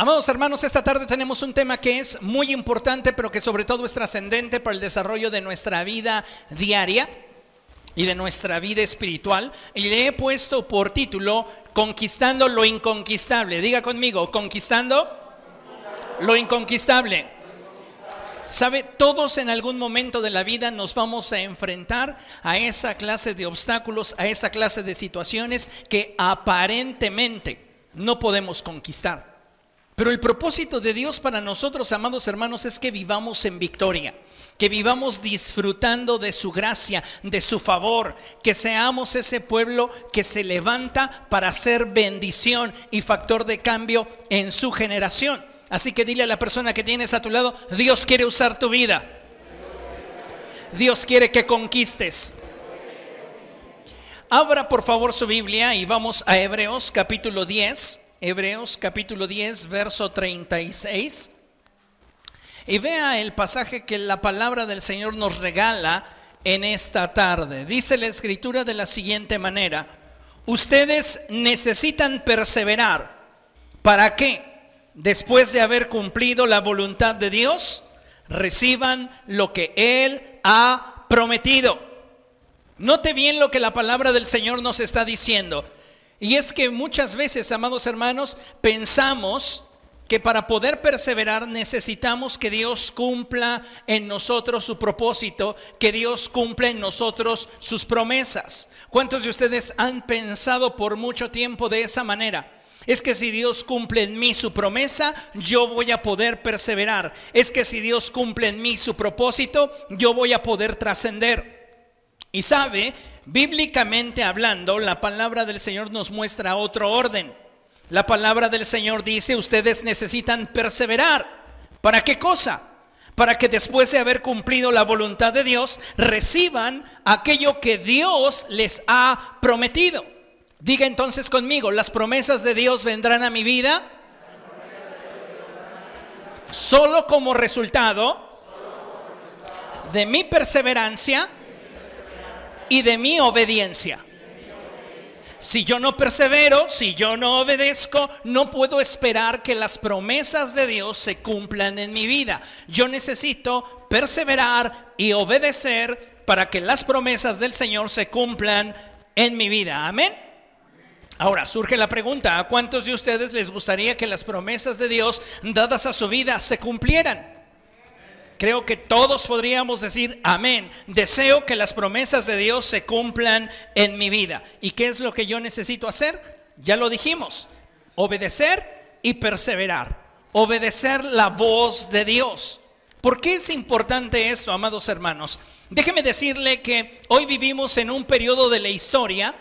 Amados hermanos, esta tarde tenemos un tema que es muy importante, pero que sobre todo es trascendente para el desarrollo de nuestra vida diaria y de nuestra vida espiritual. Y le he puesto por título Conquistando lo inconquistable. Diga conmigo, conquistando lo inconquistable. Sabe, todos en algún momento de la vida nos vamos a enfrentar a esa clase de obstáculos, a esa clase de situaciones que aparentemente no podemos conquistar. Pero el propósito de Dios para nosotros, amados hermanos, es que vivamos en victoria, que vivamos disfrutando de su gracia, de su favor, que seamos ese pueblo que se levanta para ser bendición y factor de cambio en su generación. Así que dile a la persona que tienes a tu lado, Dios quiere usar tu vida. Dios quiere que conquistes. Abra por favor su Biblia y vamos a Hebreos capítulo 10. Hebreos capítulo 10, verso 36. Y vea el pasaje que la palabra del Señor nos regala en esta tarde. Dice la escritura de la siguiente manera, ustedes necesitan perseverar. ¿Para qué? Después de haber cumplido la voluntad de Dios, reciban lo que Él ha prometido. Note bien lo que la palabra del Señor nos está diciendo. Y es que muchas veces, amados hermanos, pensamos que para poder perseverar necesitamos que Dios cumpla en nosotros su propósito, que Dios cumpla en nosotros sus promesas. ¿Cuántos de ustedes han pensado por mucho tiempo de esa manera? Es que si Dios cumple en mí su promesa, yo voy a poder perseverar. Es que si Dios cumple en mí su propósito, yo voy a poder trascender. Y sabe, Bíblicamente hablando, la palabra del Señor nos muestra otro orden. La palabra del Señor dice, ustedes necesitan perseverar. ¿Para qué cosa? Para que después de haber cumplido la voluntad de Dios, reciban aquello que Dios les ha prometido. Diga entonces conmigo, las promesas de Dios vendrán a mi vida solo como resultado de mi perseverancia y de mi obediencia. Si yo no persevero, si yo no obedezco, no puedo esperar que las promesas de Dios se cumplan en mi vida. Yo necesito perseverar y obedecer para que las promesas del Señor se cumplan en mi vida. Amén. Ahora surge la pregunta, ¿a cuántos de ustedes les gustaría que las promesas de Dios dadas a su vida se cumplieran? Creo que todos podríamos decir amén. Deseo que las promesas de Dios se cumplan en mi vida. ¿Y qué es lo que yo necesito hacer? Ya lo dijimos. Obedecer y perseverar. Obedecer la voz de Dios. ¿Por qué es importante eso, amados hermanos? Déjeme decirle que hoy vivimos en un periodo de la historia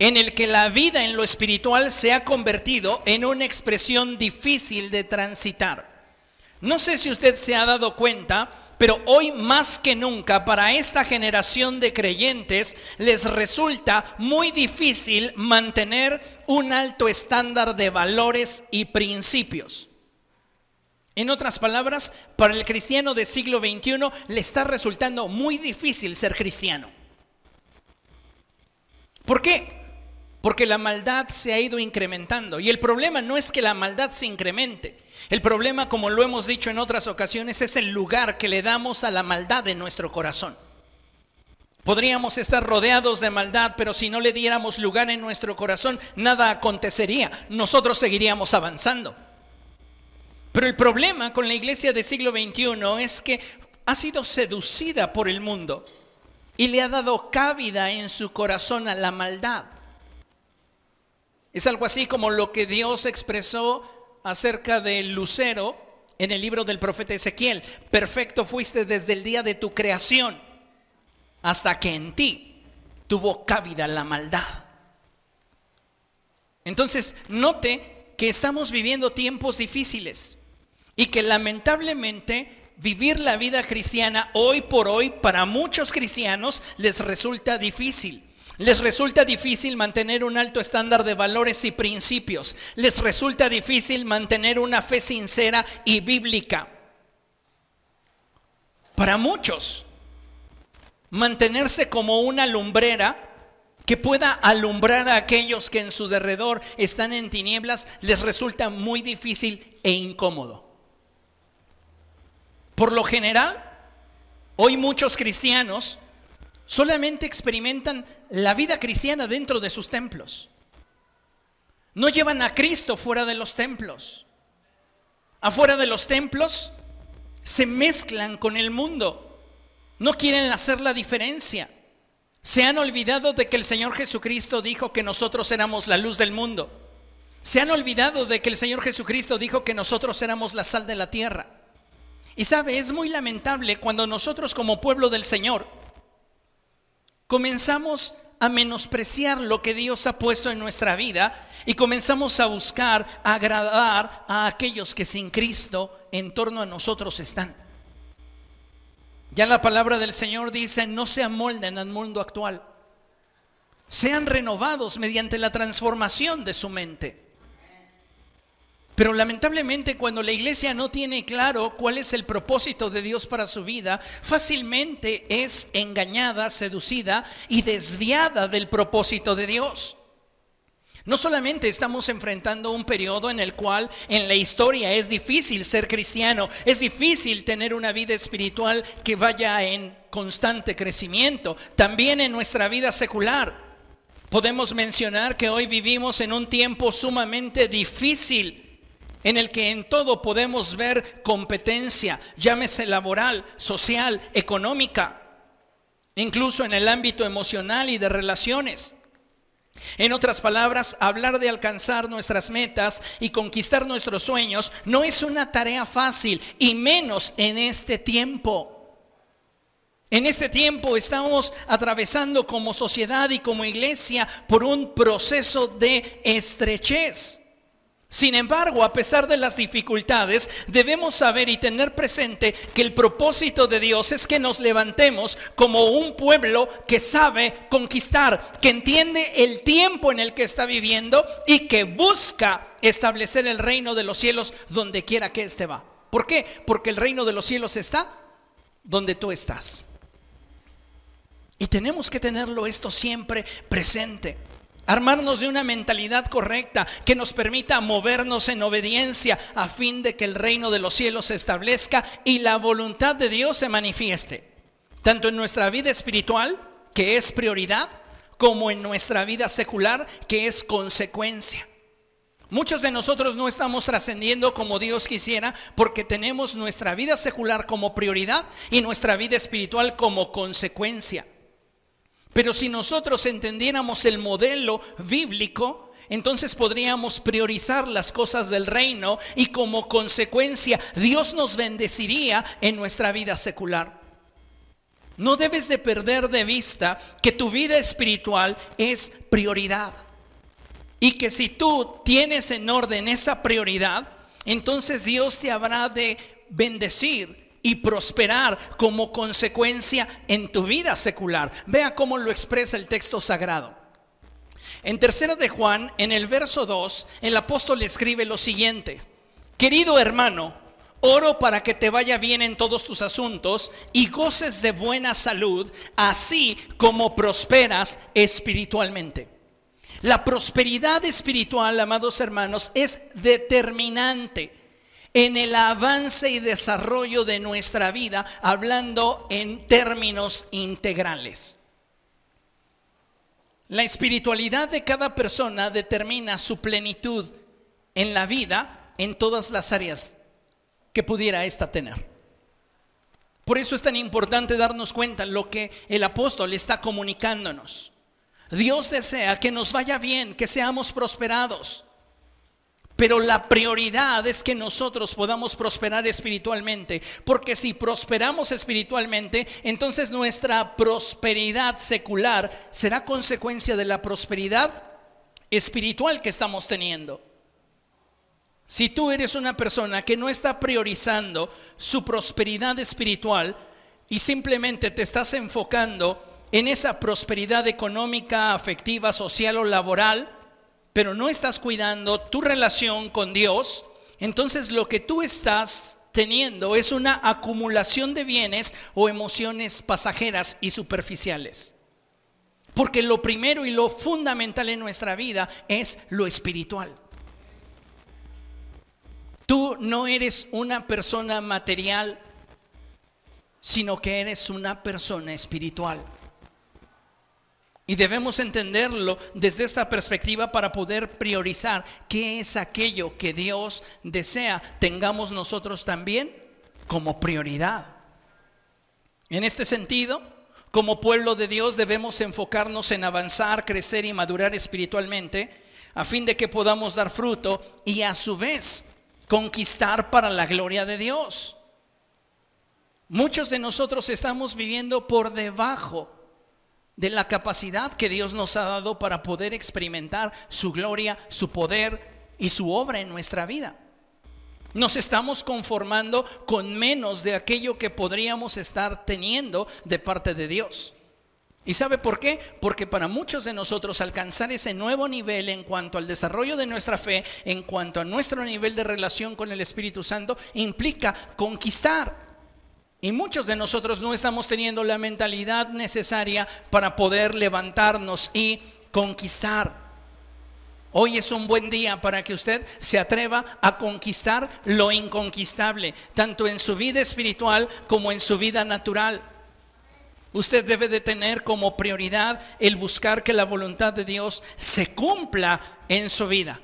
en el que la vida en lo espiritual se ha convertido en una expresión difícil de transitar. No sé si usted se ha dado cuenta, pero hoy más que nunca para esta generación de creyentes les resulta muy difícil mantener un alto estándar de valores y principios. En otras palabras, para el cristiano del siglo XXI le está resultando muy difícil ser cristiano. ¿Por qué? Porque la maldad se ha ido incrementando. Y el problema no es que la maldad se incremente. El problema, como lo hemos dicho en otras ocasiones, es el lugar que le damos a la maldad en nuestro corazón. Podríamos estar rodeados de maldad, pero si no le diéramos lugar en nuestro corazón, nada acontecería. Nosotros seguiríamos avanzando. Pero el problema con la iglesia del siglo XXI es que ha sido seducida por el mundo y le ha dado cabida en su corazón a la maldad. Es algo así como lo que Dios expresó acerca del lucero en el libro del profeta Ezequiel. Perfecto fuiste desde el día de tu creación hasta que en ti tuvo cabida la maldad. Entonces, note que estamos viviendo tiempos difíciles y que lamentablemente vivir la vida cristiana hoy por hoy para muchos cristianos les resulta difícil. Les resulta difícil mantener un alto estándar de valores y principios. Les resulta difícil mantener una fe sincera y bíblica. Para muchos, mantenerse como una lumbrera que pueda alumbrar a aquellos que en su derredor están en tinieblas, les resulta muy difícil e incómodo. Por lo general, hoy muchos cristianos solamente experimentan la vida cristiana dentro de sus templos. No llevan a Cristo fuera de los templos. Afuera de los templos se mezclan con el mundo. No quieren hacer la diferencia. Se han olvidado de que el Señor Jesucristo dijo que nosotros éramos la luz del mundo. Se han olvidado de que el Señor Jesucristo dijo que nosotros éramos la sal de la tierra. Y sabe, es muy lamentable cuando nosotros como pueblo del Señor comenzamos a menospreciar lo que Dios ha puesto en nuestra vida y comenzamos a buscar agradar a aquellos que sin Cristo en torno a nosotros están. Ya la palabra del Señor dice, no se amolden al mundo actual. Sean renovados mediante la transformación de su mente. Pero lamentablemente cuando la iglesia no tiene claro cuál es el propósito de Dios para su vida, fácilmente es engañada, seducida y desviada del propósito de Dios. No solamente estamos enfrentando un periodo en el cual en la historia es difícil ser cristiano, es difícil tener una vida espiritual que vaya en constante crecimiento, también en nuestra vida secular. Podemos mencionar que hoy vivimos en un tiempo sumamente difícil en el que en todo podemos ver competencia, llámese laboral, social, económica, incluso en el ámbito emocional y de relaciones. En otras palabras, hablar de alcanzar nuestras metas y conquistar nuestros sueños no es una tarea fácil y menos en este tiempo. En este tiempo estamos atravesando como sociedad y como iglesia por un proceso de estrechez. Sin embargo, a pesar de las dificultades, debemos saber y tener presente que el propósito de Dios es que nos levantemos como un pueblo que sabe conquistar, que entiende el tiempo en el que está viviendo y que busca establecer el reino de los cielos donde quiera que éste va. ¿Por qué? Porque el reino de los cielos está donde tú estás. Y tenemos que tenerlo esto siempre presente. Armarnos de una mentalidad correcta que nos permita movernos en obediencia a fin de que el reino de los cielos se establezca y la voluntad de Dios se manifieste, tanto en nuestra vida espiritual, que es prioridad, como en nuestra vida secular, que es consecuencia. Muchos de nosotros no estamos trascendiendo como Dios quisiera porque tenemos nuestra vida secular como prioridad y nuestra vida espiritual como consecuencia. Pero si nosotros entendiéramos el modelo bíblico, entonces podríamos priorizar las cosas del reino y como consecuencia Dios nos bendeciría en nuestra vida secular. No debes de perder de vista que tu vida espiritual es prioridad. Y que si tú tienes en orden esa prioridad, entonces Dios te habrá de bendecir y prosperar como consecuencia en tu vida secular. Vea cómo lo expresa el texto sagrado. En tercera de Juan, en el verso 2, el apóstol escribe lo siguiente: Querido hermano, oro para que te vaya bien en todos tus asuntos y goces de buena salud, así como prosperas espiritualmente. La prosperidad espiritual, amados hermanos, es determinante en el avance y desarrollo de nuestra vida, hablando en términos integrales. La espiritualidad de cada persona determina su plenitud en la vida en todas las áreas que pudiera ésta tener. Por eso es tan importante darnos cuenta lo que el apóstol está comunicándonos. Dios desea que nos vaya bien, que seamos prosperados. Pero la prioridad es que nosotros podamos prosperar espiritualmente, porque si prosperamos espiritualmente, entonces nuestra prosperidad secular será consecuencia de la prosperidad espiritual que estamos teniendo. Si tú eres una persona que no está priorizando su prosperidad espiritual y simplemente te estás enfocando en esa prosperidad económica, afectiva, social o laboral, pero no estás cuidando tu relación con Dios, entonces lo que tú estás teniendo es una acumulación de bienes o emociones pasajeras y superficiales. Porque lo primero y lo fundamental en nuestra vida es lo espiritual. Tú no eres una persona material, sino que eres una persona espiritual. Y debemos entenderlo desde esa perspectiva para poder priorizar qué es aquello que Dios desea tengamos nosotros también como prioridad. En este sentido, como pueblo de Dios debemos enfocarnos en avanzar, crecer y madurar espiritualmente a fin de que podamos dar fruto y a su vez conquistar para la gloria de Dios. Muchos de nosotros estamos viviendo por debajo de la capacidad que Dios nos ha dado para poder experimentar su gloria, su poder y su obra en nuestra vida. Nos estamos conformando con menos de aquello que podríamos estar teniendo de parte de Dios. ¿Y sabe por qué? Porque para muchos de nosotros alcanzar ese nuevo nivel en cuanto al desarrollo de nuestra fe, en cuanto a nuestro nivel de relación con el Espíritu Santo, implica conquistar. Y muchos de nosotros no estamos teniendo la mentalidad necesaria para poder levantarnos y conquistar. Hoy es un buen día para que usted se atreva a conquistar lo inconquistable, tanto en su vida espiritual como en su vida natural. Usted debe de tener como prioridad el buscar que la voluntad de Dios se cumpla en su vida.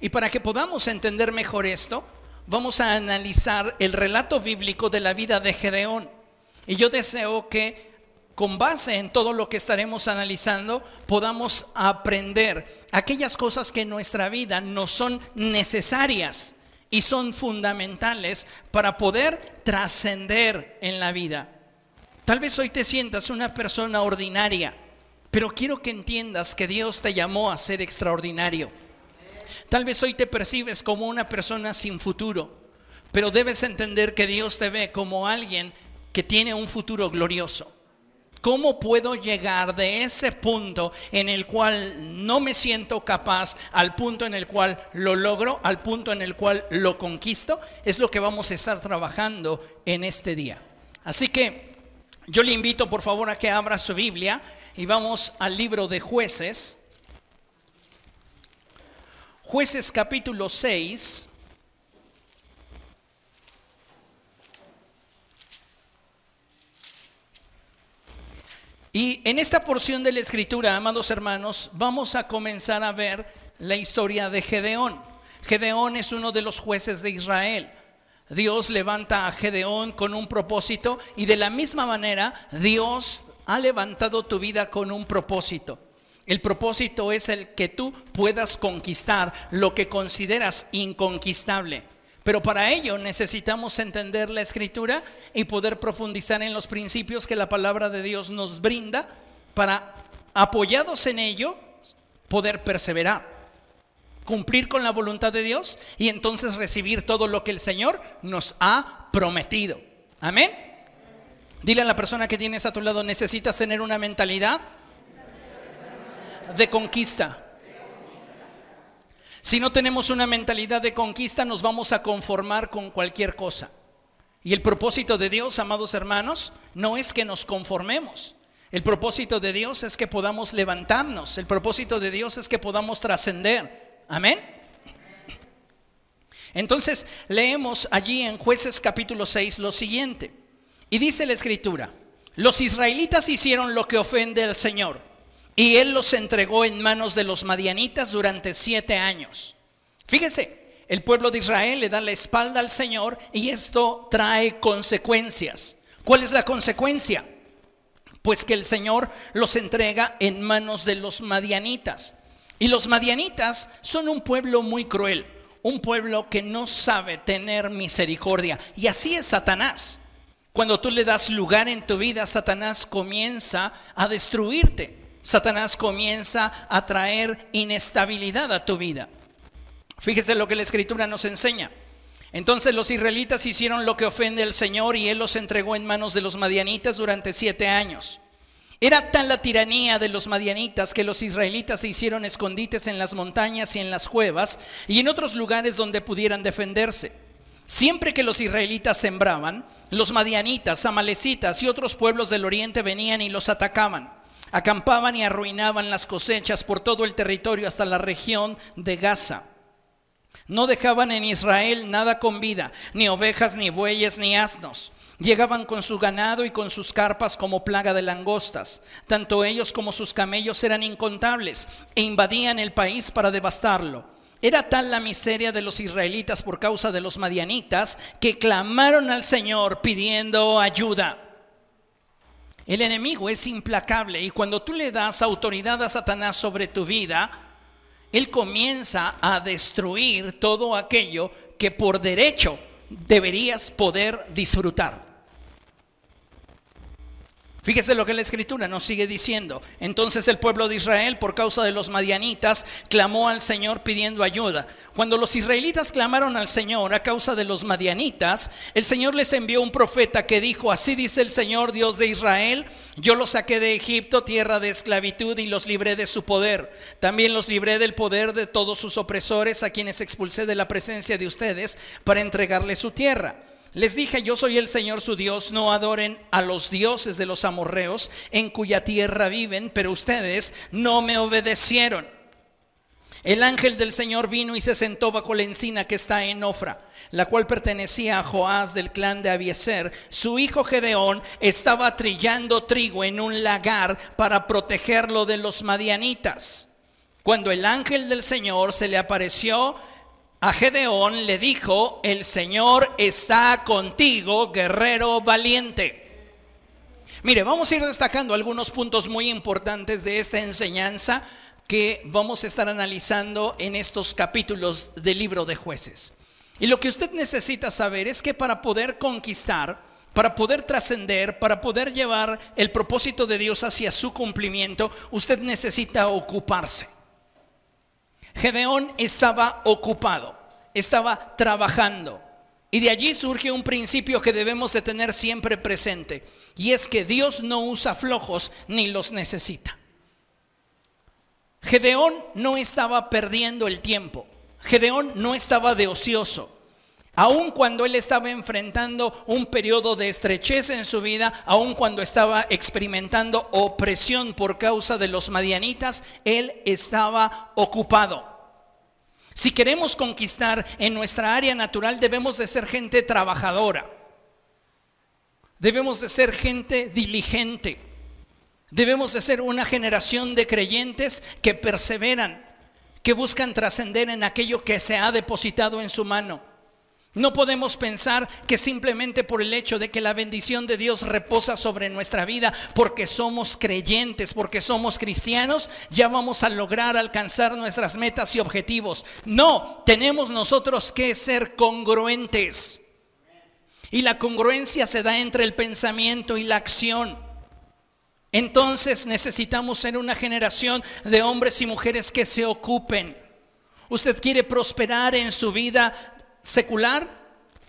Y para que podamos entender mejor esto, vamos a analizar el relato bíblico de la vida de Gedeón. Y yo deseo que con base en todo lo que estaremos analizando podamos aprender aquellas cosas que en nuestra vida no son necesarias y son fundamentales para poder trascender en la vida. Tal vez hoy te sientas una persona ordinaria, pero quiero que entiendas que Dios te llamó a ser extraordinario. Tal vez hoy te percibes como una persona sin futuro, pero debes entender que Dios te ve como alguien que tiene un futuro glorioso. ¿Cómo puedo llegar de ese punto en el cual no me siento capaz al punto en el cual lo logro, al punto en el cual lo conquisto? Es lo que vamos a estar trabajando en este día. Así que yo le invito por favor a que abra su Biblia y vamos al libro de jueces. Jueces capítulo 6. Y en esta porción de la escritura, amados hermanos, vamos a comenzar a ver la historia de Gedeón. Gedeón es uno de los jueces de Israel. Dios levanta a Gedeón con un propósito y de la misma manera Dios ha levantado tu vida con un propósito. El propósito es el que tú puedas conquistar lo que consideras inconquistable. Pero para ello necesitamos entender la escritura y poder profundizar en los principios que la palabra de Dios nos brinda para, apoyados en ello, poder perseverar, cumplir con la voluntad de Dios y entonces recibir todo lo que el Señor nos ha prometido. Amén. Dile a la persona que tienes a tu lado, necesitas tener una mentalidad de conquista. Si no tenemos una mentalidad de conquista, nos vamos a conformar con cualquier cosa. Y el propósito de Dios, amados hermanos, no es que nos conformemos. El propósito de Dios es que podamos levantarnos. El propósito de Dios es que podamos trascender. Amén. Entonces leemos allí en jueces capítulo 6 lo siguiente. Y dice la escritura, los israelitas hicieron lo que ofende al Señor y él los entregó en manos de los madianitas durante siete años. Fíjese, el pueblo de Israel le da la espalda al Señor y esto trae consecuencias. ¿Cuál es la consecuencia? Pues que el Señor los entrega en manos de los madianitas. Y los madianitas son un pueblo muy cruel, un pueblo que no sabe tener misericordia. Y así es Satanás. Cuando tú le das lugar en tu vida, Satanás comienza a destruirte. Satanás comienza a traer inestabilidad a tu vida. Fíjese lo que la escritura nos enseña. Entonces los israelitas hicieron lo que ofende al Señor y Él los entregó en manos de los madianitas durante siete años. Era tal la tiranía de los madianitas que los israelitas se hicieron escondites en las montañas y en las cuevas y en otros lugares donde pudieran defenderse. Siempre que los israelitas sembraban, los madianitas, amalecitas y otros pueblos del oriente venían y los atacaban. Acampaban y arruinaban las cosechas por todo el territorio hasta la región de Gaza. No dejaban en Israel nada con vida, ni ovejas, ni bueyes, ni asnos. Llegaban con su ganado y con sus carpas como plaga de langostas. Tanto ellos como sus camellos eran incontables e invadían el país para devastarlo. Era tal la miseria de los israelitas por causa de los madianitas que clamaron al Señor pidiendo ayuda. El enemigo es implacable y cuando tú le das autoridad a Satanás sobre tu vida, él comienza a destruir todo aquello que por derecho deberías poder disfrutar. Fíjese lo que la escritura nos sigue diciendo. Entonces el pueblo de Israel, por causa de los madianitas, clamó al Señor pidiendo ayuda. Cuando los israelitas clamaron al Señor a causa de los madianitas, el Señor les envió un profeta que dijo, así dice el Señor Dios de Israel, yo los saqué de Egipto, tierra de esclavitud, y los libré de su poder. También los libré del poder de todos sus opresores, a quienes expulsé de la presencia de ustedes, para entregarles su tierra. Les dije, yo soy el Señor su Dios, no adoren a los dioses de los amorreos en cuya tierra viven, pero ustedes no me obedecieron. El ángel del Señor vino y se sentó bajo la encina que está en Ofra, la cual pertenecía a Joás del clan de Abieser. Su hijo Gedeón estaba trillando trigo en un lagar para protegerlo de los madianitas. Cuando el ángel del Señor se le apareció, a Gedeón le dijo, el Señor está contigo, guerrero valiente. Mire, vamos a ir destacando algunos puntos muy importantes de esta enseñanza que vamos a estar analizando en estos capítulos del libro de jueces. Y lo que usted necesita saber es que para poder conquistar, para poder trascender, para poder llevar el propósito de Dios hacia su cumplimiento, usted necesita ocuparse. Gedeón estaba ocupado, estaba trabajando. Y de allí surge un principio que debemos de tener siempre presente. Y es que Dios no usa flojos ni los necesita. Gedeón no estaba perdiendo el tiempo. Gedeón no estaba de ocioso. Aun cuando él estaba enfrentando un periodo de estrechez en su vida, aun cuando estaba experimentando opresión por causa de los madianitas, él estaba ocupado. Si queremos conquistar en nuestra área natural, debemos de ser gente trabajadora. Debemos de ser gente diligente. Debemos de ser una generación de creyentes que perseveran, que buscan trascender en aquello que se ha depositado en su mano. No podemos pensar que simplemente por el hecho de que la bendición de Dios reposa sobre nuestra vida, porque somos creyentes, porque somos cristianos, ya vamos a lograr alcanzar nuestras metas y objetivos. No, tenemos nosotros que ser congruentes. Y la congruencia se da entre el pensamiento y la acción. Entonces necesitamos ser una generación de hombres y mujeres que se ocupen. Usted quiere prosperar en su vida secular,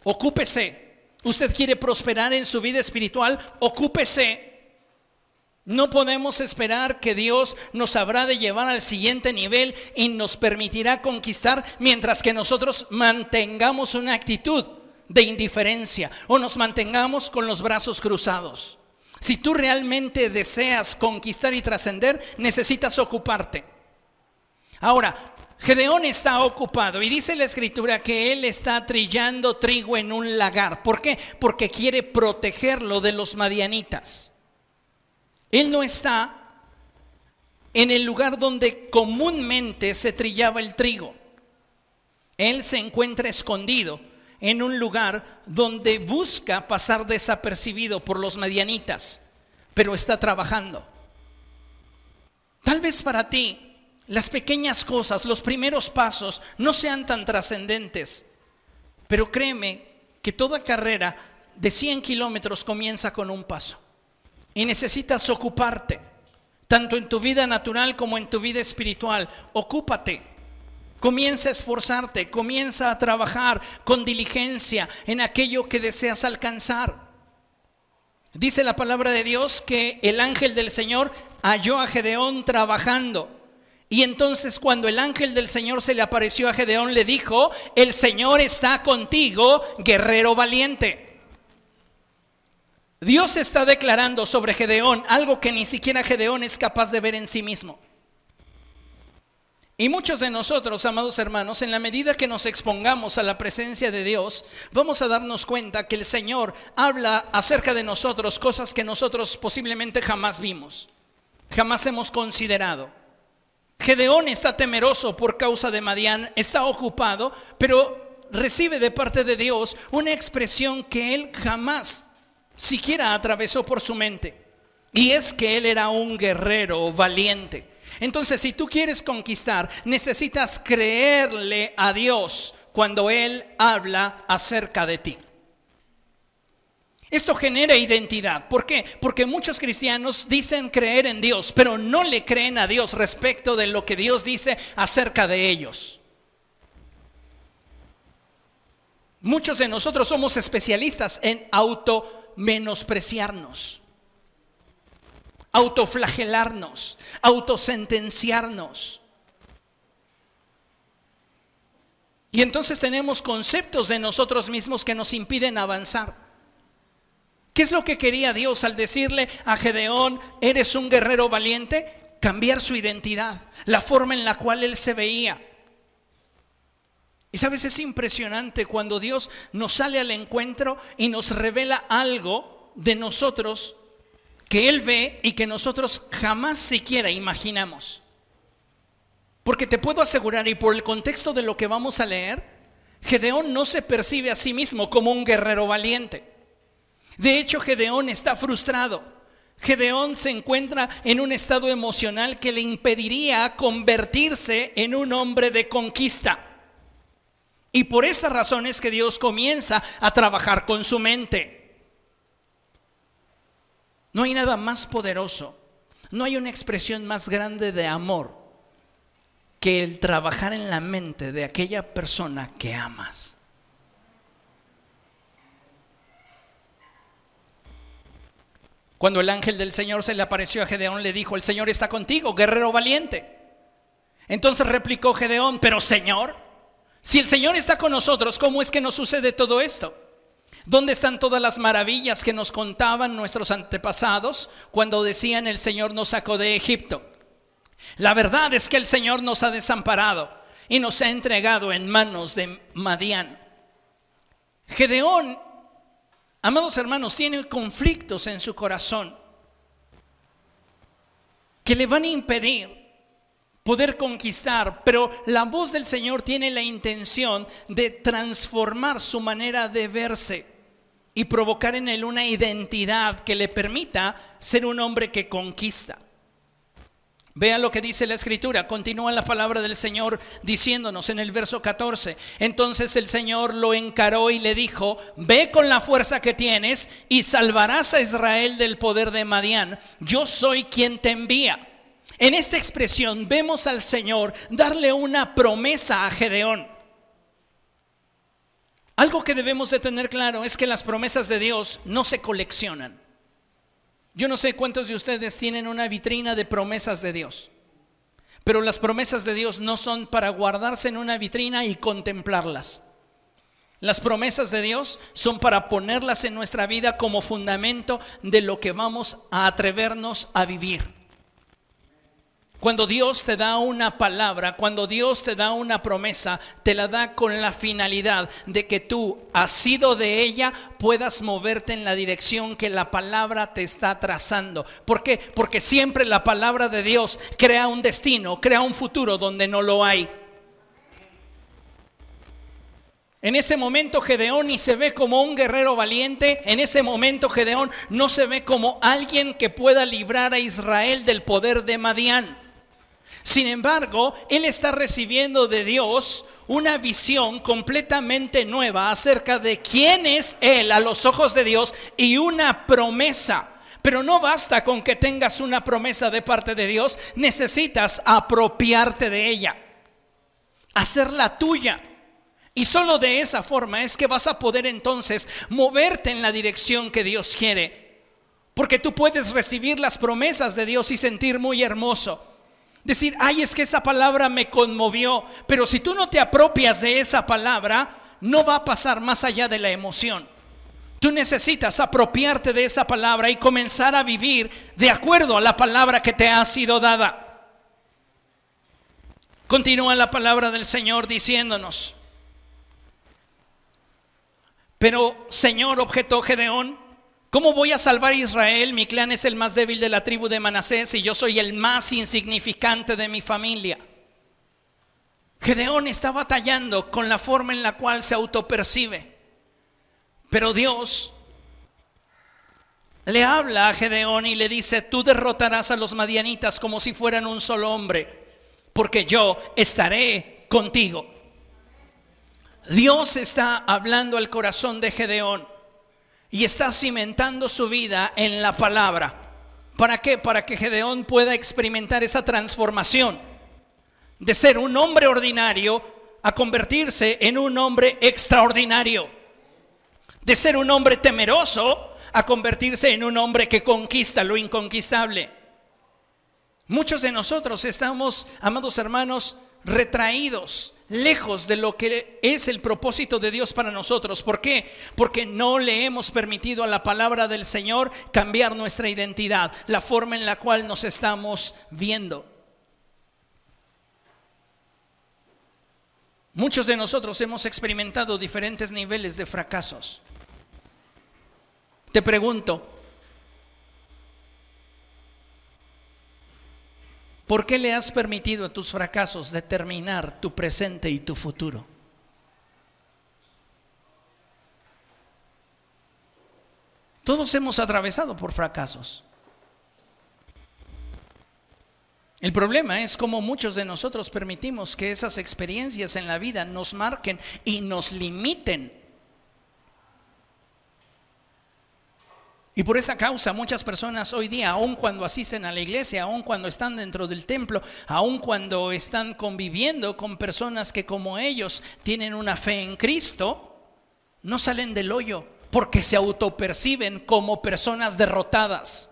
ocúpese. Usted quiere prosperar en su vida espiritual, ocúpese. No podemos esperar que Dios nos habrá de llevar al siguiente nivel y nos permitirá conquistar mientras que nosotros mantengamos una actitud de indiferencia o nos mantengamos con los brazos cruzados. Si tú realmente deseas conquistar y trascender, necesitas ocuparte. Ahora, Gedeón está ocupado y dice la escritura que él está trillando trigo en un lagar. ¿Por qué? Porque quiere protegerlo de los madianitas. Él no está en el lugar donde comúnmente se trillaba el trigo. Él se encuentra escondido en un lugar donde busca pasar desapercibido por los madianitas, pero está trabajando. Tal vez para ti las pequeñas cosas, los primeros pasos, no sean tan trascendentes. Pero créeme que toda carrera de 100 kilómetros comienza con un paso. Y necesitas ocuparte, tanto en tu vida natural como en tu vida espiritual. Ocúpate. Comienza a esforzarte, comienza a trabajar con diligencia en aquello que deseas alcanzar. Dice la palabra de Dios que el ángel del Señor halló a Gedeón trabajando y entonces cuando el ángel del Señor se le apareció a Gedeón, le dijo, el Señor está contigo, guerrero valiente. Dios está declarando sobre Gedeón algo que ni siquiera Gedeón es capaz de ver en sí mismo. Y muchos de nosotros, amados hermanos, en la medida que nos expongamos a la presencia de Dios, vamos a darnos cuenta que el Señor habla acerca de nosotros cosas que nosotros posiblemente jamás vimos, jamás hemos considerado. Gedeón está temeroso por causa de Madián, está ocupado, pero recibe de parte de Dios una expresión que él jamás siquiera atravesó por su mente. Y es que él era un guerrero valiente. Entonces, si tú quieres conquistar, necesitas creerle a Dios cuando Él habla acerca de ti. Esto genera identidad. ¿Por qué? Porque muchos cristianos dicen creer en Dios, pero no le creen a Dios respecto de lo que Dios dice acerca de ellos. Muchos de nosotros somos especialistas en auto menospreciarnos autoflagelarnos, autosentenciarnos. Y entonces tenemos conceptos de nosotros mismos que nos impiden avanzar. ¿Qué es lo que quería Dios al decirle a Gedeón, eres un guerrero valiente? Cambiar su identidad, la forma en la cual él se veía. Y sabes, es impresionante cuando Dios nos sale al encuentro y nos revela algo de nosotros que Él ve y que nosotros jamás siquiera imaginamos. Porque te puedo asegurar, y por el contexto de lo que vamos a leer, Gedeón no se percibe a sí mismo como un guerrero valiente. De hecho, Gedeón está frustrado. Gedeón se encuentra en un estado emocional que le impediría convertirse en un hombre de conquista. Y por esta razón es que Dios comienza a trabajar con su mente. No hay nada más poderoso, no hay una expresión más grande de amor que el trabajar en la mente de aquella persona que amas. Cuando el ángel del Señor se le apareció a Gedeón, le dijo, el Señor está contigo, guerrero valiente. Entonces replicó Gedeón, pero Señor, si el Señor está con nosotros, ¿cómo es que nos sucede todo esto? ¿Dónde están todas las maravillas que nos contaban nuestros antepasados cuando decían el Señor nos sacó de Egipto? La verdad es que el Señor nos ha desamparado y nos ha entregado en manos de Madián. Gedeón, amados hermanos, tiene conflictos en su corazón que le van a impedir poder conquistar, pero la voz del Señor tiene la intención de transformar su manera de verse y provocar en él una identidad que le permita ser un hombre que conquista. Vea lo que dice la escritura, continúa la palabra del Señor diciéndonos en el verso 14, entonces el Señor lo encaró y le dijo, ve con la fuerza que tienes y salvarás a Israel del poder de Madián, yo soy quien te envía. En esta expresión vemos al Señor darle una promesa a Gedeón. Algo que debemos de tener claro es que las promesas de Dios no se coleccionan. Yo no sé cuántos de ustedes tienen una vitrina de promesas de Dios, pero las promesas de Dios no son para guardarse en una vitrina y contemplarlas. Las promesas de Dios son para ponerlas en nuestra vida como fundamento de lo que vamos a atrevernos a vivir. Cuando Dios te da una palabra, cuando Dios te da una promesa, te la da con la finalidad de que tú, sido de ella, puedas moverte en la dirección que la palabra te está trazando. ¿Por qué? Porque siempre la palabra de Dios crea un destino, crea un futuro donde no lo hay. En ese momento Gedeón ni se ve como un guerrero valiente, en ese momento Gedeón no se ve como alguien que pueda librar a Israel del poder de Madián. Sin embargo, él está recibiendo de Dios una visión completamente nueva acerca de quién es él a los ojos de Dios y una promesa. Pero no basta con que tengas una promesa de parte de Dios, necesitas apropiarte de ella, hacerla tuya. Y solo de esa forma es que vas a poder entonces moverte en la dirección que Dios quiere. Porque tú puedes recibir las promesas de Dios y sentir muy hermoso. Decir, ay, es que esa palabra me conmovió, pero si tú no te apropias de esa palabra, no va a pasar más allá de la emoción. Tú necesitas apropiarte de esa palabra y comenzar a vivir de acuerdo a la palabra que te ha sido dada. Continúa la palabra del Señor diciéndonos, pero Señor, objetó Gedeón, ¿cómo voy a salvar a Israel? Mi clan es el más débil de la tribu de Manasés y yo soy el más insignificante de mi familia. Gedeón está batallando con la forma en la cual se autopercibe. Pero Dios le habla a Gedeón y le dice, tú derrotarás a los madianitas como si fueran un solo hombre, porque yo estaré contigo. Dios está hablando al corazón de Gedeón y está cimentando su vida en la palabra. ¿Para qué? Para que Gedeón pueda experimentar esa transformación de ser un hombre ordinario a convertirse en un hombre extraordinario de ser un hombre temeroso a convertirse en un hombre que conquista lo inconquistable. Muchos de nosotros estamos, amados hermanos, retraídos, lejos de lo que es el propósito de Dios para nosotros. ¿Por qué? Porque no le hemos permitido a la palabra del Señor cambiar nuestra identidad, la forma en la cual nos estamos viendo. Muchos de nosotros hemos experimentado diferentes niveles de fracasos. Te pregunto, ¿por qué le has permitido a tus fracasos determinar tu presente y tu futuro? Todos hemos atravesado por fracasos. El problema es cómo muchos de nosotros permitimos que esas experiencias en la vida nos marquen y nos limiten Y por esa causa muchas personas hoy día, aun cuando asisten a la iglesia, aun cuando están dentro del templo, aun cuando están conviviendo con personas que como ellos tienen una fe en Cristo, no salen del hoyo porque se autoperciben como personas derrotadas.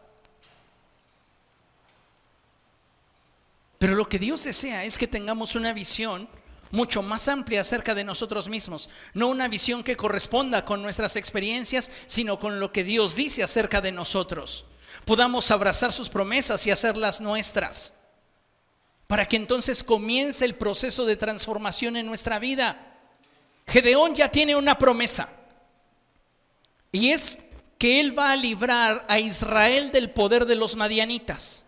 Pero lo que Dios desea es que tengamos una visión mucho más amplia acerca de nosotros mismos. No una visión que corresponda con nuestras experiencias, sino con lo que Dios dice acerca de nosotros. Podamos abrazar sus promesas y hacerlas nuestras. Para que entonces comience el proceso de transformación en nuestra vida. Gedeón ya tiene una promesa. Y es que él va a librar a Israel del poder de los madianitas.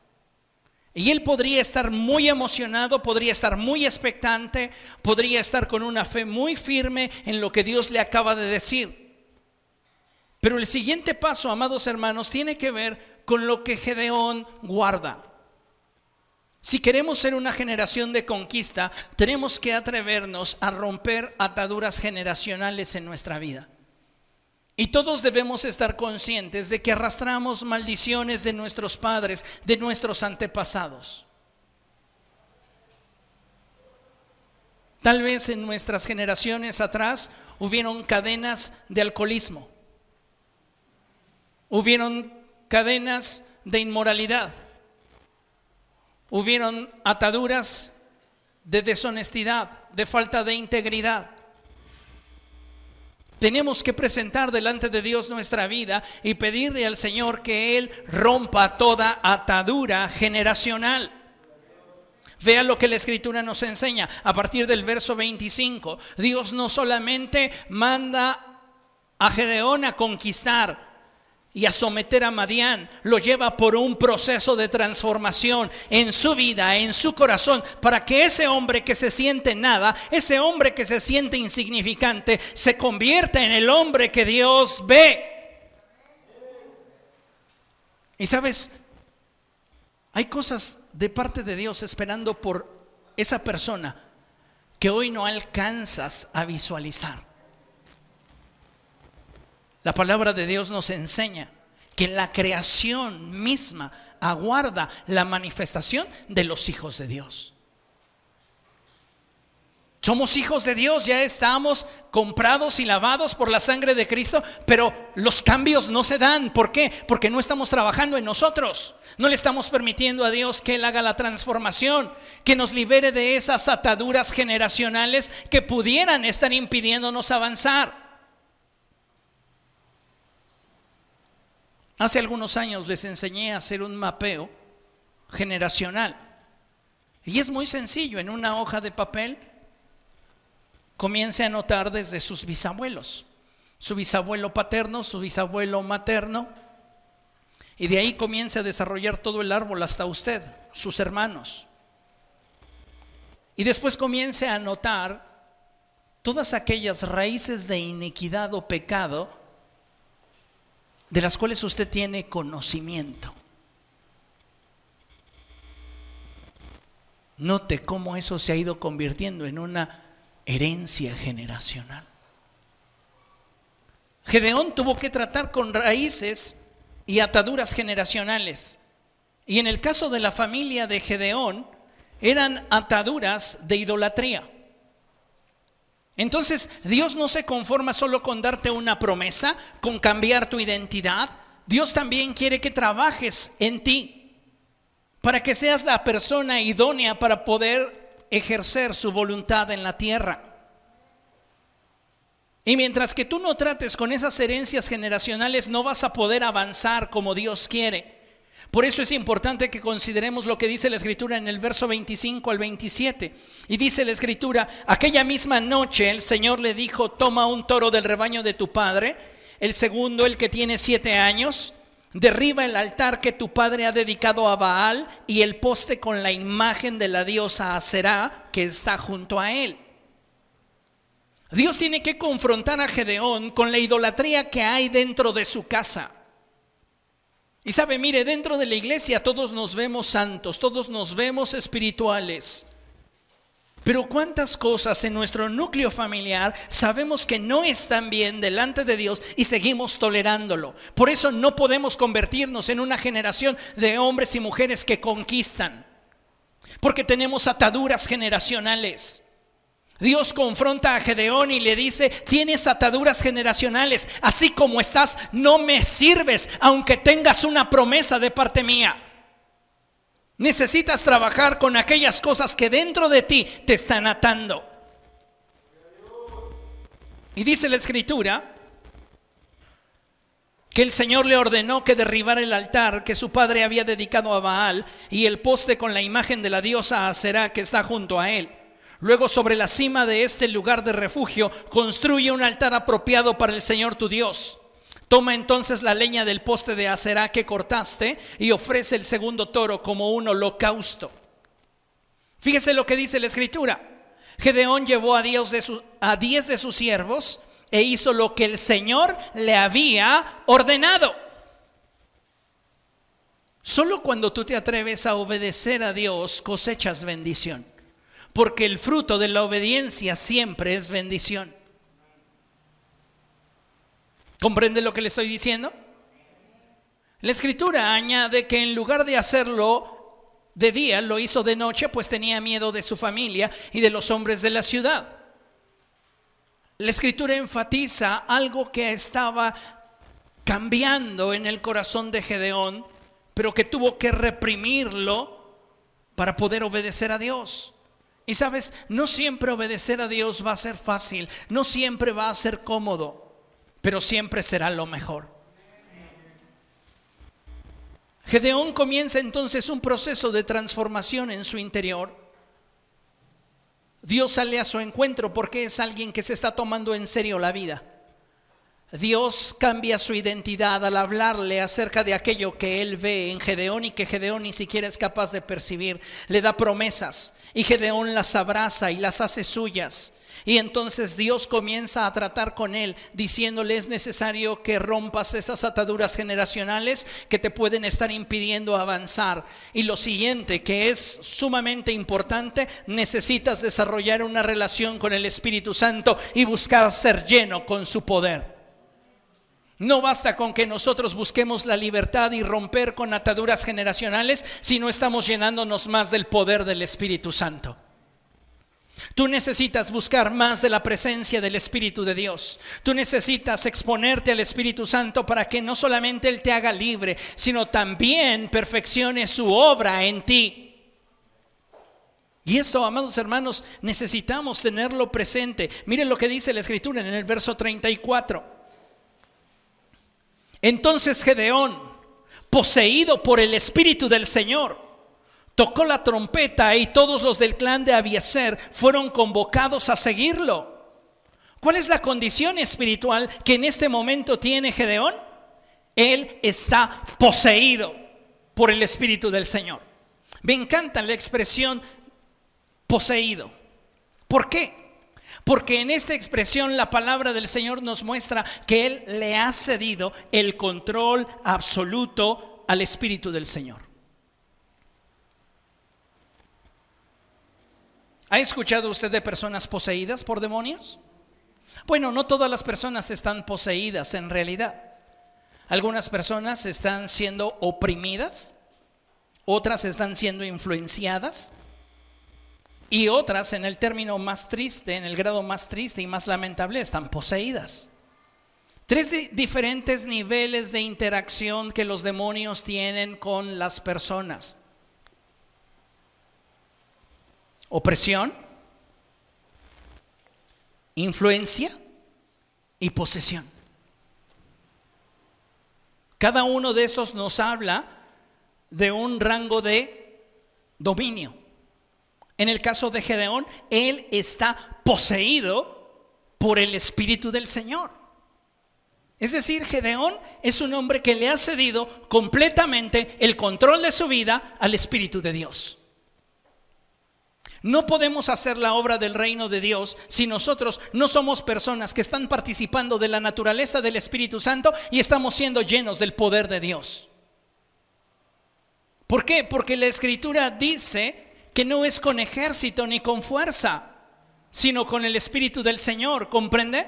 Y él podría estar muy emocionado, podría estar muy expectante, podría estar con una fe muy firme en lo que Dios le acaba de decir. Pero el siguiente paso, amados hermanos, tiene que ver con lo que Gedeón guarda. Si queremos ser una generación de conquista, tenemos que atrevernos a romper ataduras generacionales en nuestra vida. Y todos debemos estar conscientes de que arrastramos maldiciones de nuestros padres, de nuestros antepasados. Tal vez en nuestras generaciones atrás hubieron cadenas de alcoholismo, hubieron cadenas de inmoralidad, hubieron ataduras de deshonestidad, de falta de integridad. Tenemos que presentar delante de Dios nuestra vida y pedirle al Señor que Él rompa toda atadura generacional. Vea lo que la escritura nos enseña a partir del verso 25. Dios no solamente manda a Gedeón a conquistar, y a someter a Madián, lo lleva por un proceso de transformación en su vida, en su corazón, para que ese hombre que se siente nada, ese hombre que se siente insignificante, se convierta en el hombre que Dios ve. Y sabes, hay cosas de parte de Dios esperando por esa persona que hoy no alcanzas a visualizar. La palabra de Dios nos enseña que la creación misma aguarda la manifestación de los hijos de Dios. Somos hijos de Dios, ya estamos comprados y lavados por la sangre de Cristo, pero los cambios no se dan. ¿Por qué? Porque no estamos trabajando en nosotros. No le estamos permitiendo a Dios que Él haga la transformación, que nos libere de esas ataduras generacionales que pudieran estar impidiéndonos avanzar. Hace algunos años les enseñé a hacer un mapeo generacional. Y es muy sencillo, en una hoja de papel comience a anotar desde sus bisabuelos, su bisabuelo paterno, su bisabuelo materno, y de ahí comience a desarrollar todo el árbol hasta usted, sus hermanos. Y después comience a anotar todas aquellas raíces de iniquidad o pecado de las cuales usted tiene conocimiento. Note cómo eso se ha ido convirtiendo en una herencia generacional. Gedeón tuvo que tratar con raíces y ataduras generacionales. Y en el caso de la familia de Gedeón, eran ataduras de idolatría. Entonces, Dios no se conforma solo con darte una promesa, con cambiar tu identidad. Dios también quiere que trabajes en ti para que seas la persona idónea para poder ejercer su voluntad en la tierra. Y mientras que tú no trates con esas herencias generacionales, no vas a poder avanzar como Dios quiere. Por eso es importante que consideremos lo que dice la escritura en el verso 25 al 27. Y dice la escritura, aquella misma noche el Señor le dijo, toma un toro del rebaño de tu padre, el segundo, el que tiene siete años, derriba el altar que tu padre ha dedicado a Baal y el poste con la imagen de la diosa Aserá que está junto a él. Dios tiene que confrontar a Gedeón con la idolatría que hay dentro de su casa. Y sabe, mire, dentro de la iglesia todos nos vemos santos, todos nos vemos espirituales. Pero cuántas cosas en nuestro núcleo familiar sabemos que no están bien delante de Dios y seguimos tolerándolo. Por eso no podemos convertirnos en una generación de hombres y mujeres que conquistan. Porque tenemos ataduras generacionales. Dios confronta a Gedeón y le dice, tienes ataduras generacionales, así como estás, no me sirves, aunque tengas una promesa de parte mía. Necesitas trabajar con aquellas cosas que dentro de ti te están atando. Y dice la escritura que el Señor le ordenó que derribara el altar que su padre había dedicado a Baal y el poste con la imagen de la diosa Aserá que está junto a él. Luego sobre la cima de este lugar de refugio construye un altar apropiado para el Señor tu Dios. Toma entonces la leña del poste de acera que cortaste y ofrece el segundo toro como un holocausto. Fíjese lo que dice la escritura. Gedeón llevó a, Dios de a diez de sus siervos e hizo lo que el Señor le había ordenado. Solo cuando tú te atreves a obedecer a Dios cosechas bendición porque el fruto de la obediencia siempre es bendición. ¿Comprende lo que le estoy diciendo? La escritura añade que en lugar de hacerlo de día, lo hizo de noche, pues tenía miedo de su familia y de los hombres de la ciudad. La escritura enfatiza algo que estaba cambiando en el corazón de Gedeón, pero que tuvo que reprimirlo para poder obedecer a Dios. Y sabes, no siempre obedecer a Dios va a ser fácil, no siempre va a ser cómodo, pero siempre será lo mejor. Gedeón comienza entonces un proceso de transformación en su interior. Dios sale a su encuentro porque es alguien que se está tomando en serio la vida. Dios cambia su identidad al hablarle acerca de aquello que él ve en Gedeón y que Gedeón ni siquiera es capaz de percibir. Le da promesas y Gedeón las abraza y las hace suyas. Y entonces Dios comienza a tratar con él, diciéndole es necesario que rompas esas ataduras generacionales que te pueden estar impidiendo avanzar. Y lo siguiente, que es sumamente importante, necesitas desarrollar una relación con el Espíritu Santo y buscar ser lleno con su poder. No basta con que nosotros busquemos la libertad y romper con ataduras generacionales si no estamos llenándonos más del poder del Espíritu Santo. Tú necesitas buscar más de la presencia del Espíritu de Dios. Tú necesitas exponerte al Espíritu Santo para que no solamente Él te haga libre, sino también perfeccione su obra en ti. Y esto, amados hermanos, necesitamos tenerlo presente. Miren lo que dice la Escritura en el verso 34. Entonces Gedeón, poseído por el Espíritu del Señor, tocó la trompeta y todos los del clan de Abieser fueron convocados a seguirlo. ¿Cuál es la condición espiritual que en este momento tiene Gedeón? Él está poseído por el Espíritu del Señor. Me encanta la expresión poseído. ¿Por qué? Porque en esta expresión la palabra del Señor nos muestra que Él le ha cedido el control absoluto al Espíritu del Señor. ¿Ha escuchado usted de personas poseídas por demonios? Bueno, no todas las personas están poseídas en realidad. Algunas personas están siendo oprimidas, otras están siendo influenciadas y otras, en el término más triste, en el grado más triste y más lamentable, están poseídas. Tres diferentes niveles de interacción que los demonios tienen con las personas. Opresión, influencia y posesión. Cada uno de esos nos habla de un rango de dominio. En el caso de Gedeón, él está poseído por el Espíritu del Señor. Es decir, Gedeón es un hombre que le ha cedido completamente el control de su vida al Espíritu de Dios. No podemos hacer la obra del reino de Dios si nosotros no somos personas que están participando de la naturaleza del Espíritu Santo y estamos siendo llenos del poder de Dios. ¿Por qué? Porque la Escritura dice que no es con ejército ni con fuerza, sino con el Espíritu del Señor. ¿Comprende?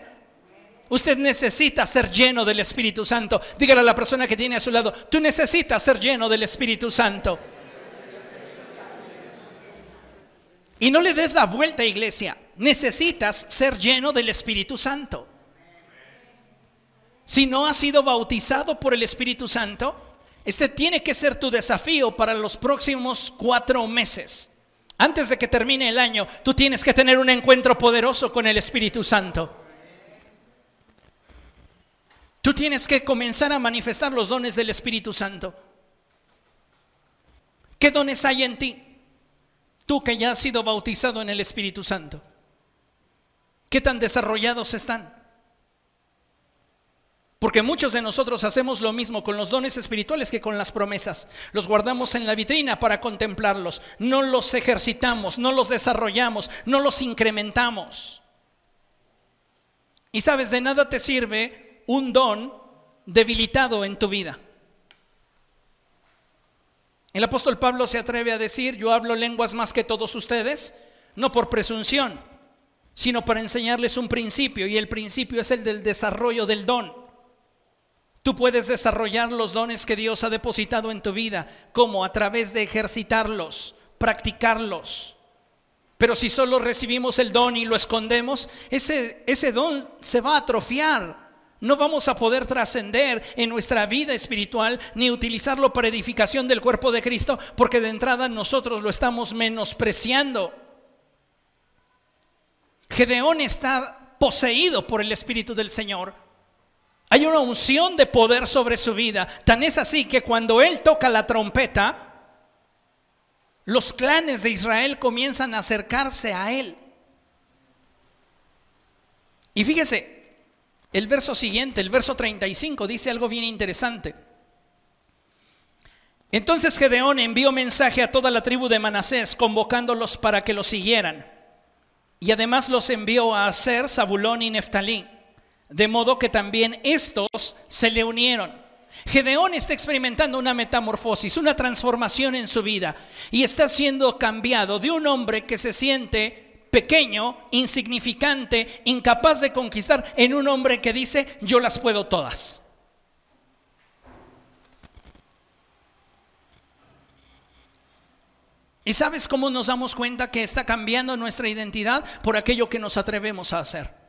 Usted necesita ser lleno del Espíritu Santo. Dígale a la persona que tiene a su lado, tú necesitas ser lleno del Espíritu Santo. Y no le des la vuelta, iglesia. Necesitas ser lleno del Espíritu Santo. Si no has sido bautizado por el Espíritu Santo, este tiene que ser tu desafío para los próximos cuatro meses. Antes de que termine el año, tú tienes que tener un encuentro poderoso con el Espíritu Santo. Tú tienes que comenzar a manifestar los dones del Espíritu Santo. ¿Qué dones hay en ti? Tú que ya has sido bautizado en el Espíritu Santo, ¿qué tan desarrollados están? Porque muchos de nosotros hacemos lo mismo con los dones espirituales que con las promesas. Los guardamos en la vitrina para contemplarlos. No los ejercitamos, no los desarrollamos, no los incrementamos. Y sabes, de nada te sirve un don debilitado en tu vida. El apóstol Pablo se atreve a decir, yo hablo lenguas más que todos ustedes, no por presunción, sino para enseñarles un principio, y el principio es el del desarrollo del don. Tú puedes desarrollar los dones que Dios ha depositado en tu vida, como a través de ejercitarlos, practicarlos. Pero si solo recibimos el don y lo escondemos, ese, ese don se va a atrofiar, no vamos a poder trascender en nuestra vida espiritual ni utilizarlo para edificación del cuerpo de Cristo porque de entrada nosotros lo estamos menospreciando. Gedeón está poseído por el Espíritu del Señor. Hay una unción de poder sobre su vida. Tan es así que cuando él toca la trompeta, los clanes de Israel comienzan a acercarse a él. Y fíjese, el verso siguiente, el verso 35, dice algo bien interesante. Entonces Gedeón envió mensaje a toda la tribu de Manasés, convocándolos para que lo siguieran. Y además los envió a hacer Zabulón y Neftalí, de modo que también estos se le unieron. Gedeón está experimentando una metamorfosis, una transformación en su vida y está siendo cambiado de un hombre que se siente pequeño, insignificante, incapaz de conquistar en un hombre que dice, yo las puedo todas. ¿Y sabes cómo nos damos cuenta que está cambiando nuestra identidad? Por aquello que nos atrevemos a hacer.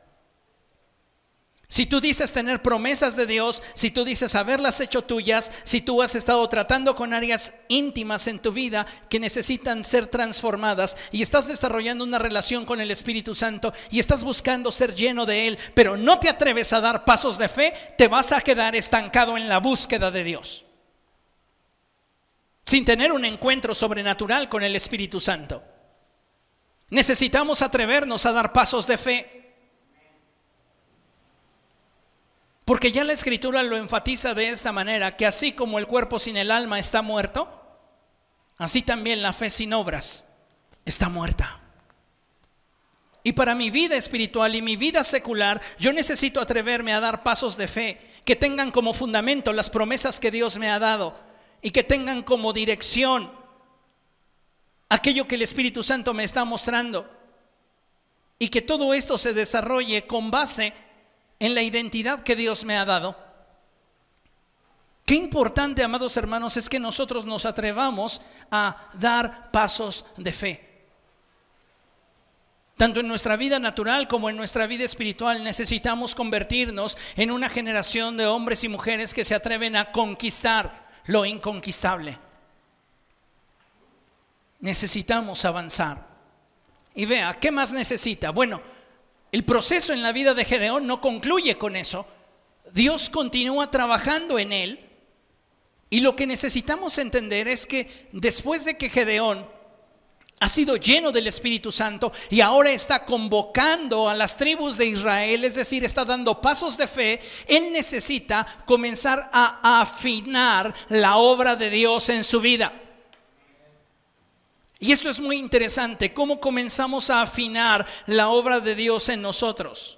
Si tú dices tener promesas de Dios, si tú dices haberlas hecho tuyas, si tú has estado tratando con áreas íntimas en tu vida que necesitan ser transformadas y estás desarrollando una relación con el Espíritu Santo y estás buscando ser lleno de Él, pero no te atreves a dar pasos de fe, te vas a quedar estancado en la búsqueda de Dios. Sin tener un encuentro sobrenatural con el Espíritu Santo. Necesitamos atrevernos a dar pasos de fe. Porque ya la escritura lo enfatiza de esta manera, que así como el cuerpo sin el alma está muerto, así también la fe sin obras está muerta. Y para mi vida espiritual y mi vida secular, yo necesito atreverme a dar pasos de fe que tengan como fundamento las promesas que Dios me ha dado y que tengan como dirección aquello que el Espíritu Santo me está mostrando. Y que todo esto se desarrolle con base en la identidad que Dios me ha dado. Qué importante, amados hermanos, es que nosotros nos atrevamos a dar pasos de fe. Tanto en nuestra vida natural como en nuestra vida espiritual necesitamos convertirnos en una generación de hombres y mujeres que se atreven a conquistar lo inconquistable. Necesitamos avanzar. Y vea, ¿qué más necesita? Bueno, el proceso en la vida de Gedeón no concluye con eso. Dios continúa trabajando en él. Y lo que necesitamos entender es que después de que Gedeón ha sido lleno del Espíritu Santo y ahora está convocando a las tribus de Israel, es decir, está dando pasos de fe, él necesita comenzar a afinar la obra de Dios en su vida. Y esto es muy interesante, cómo comenzamos a afinar la obra de Dios en nosotros.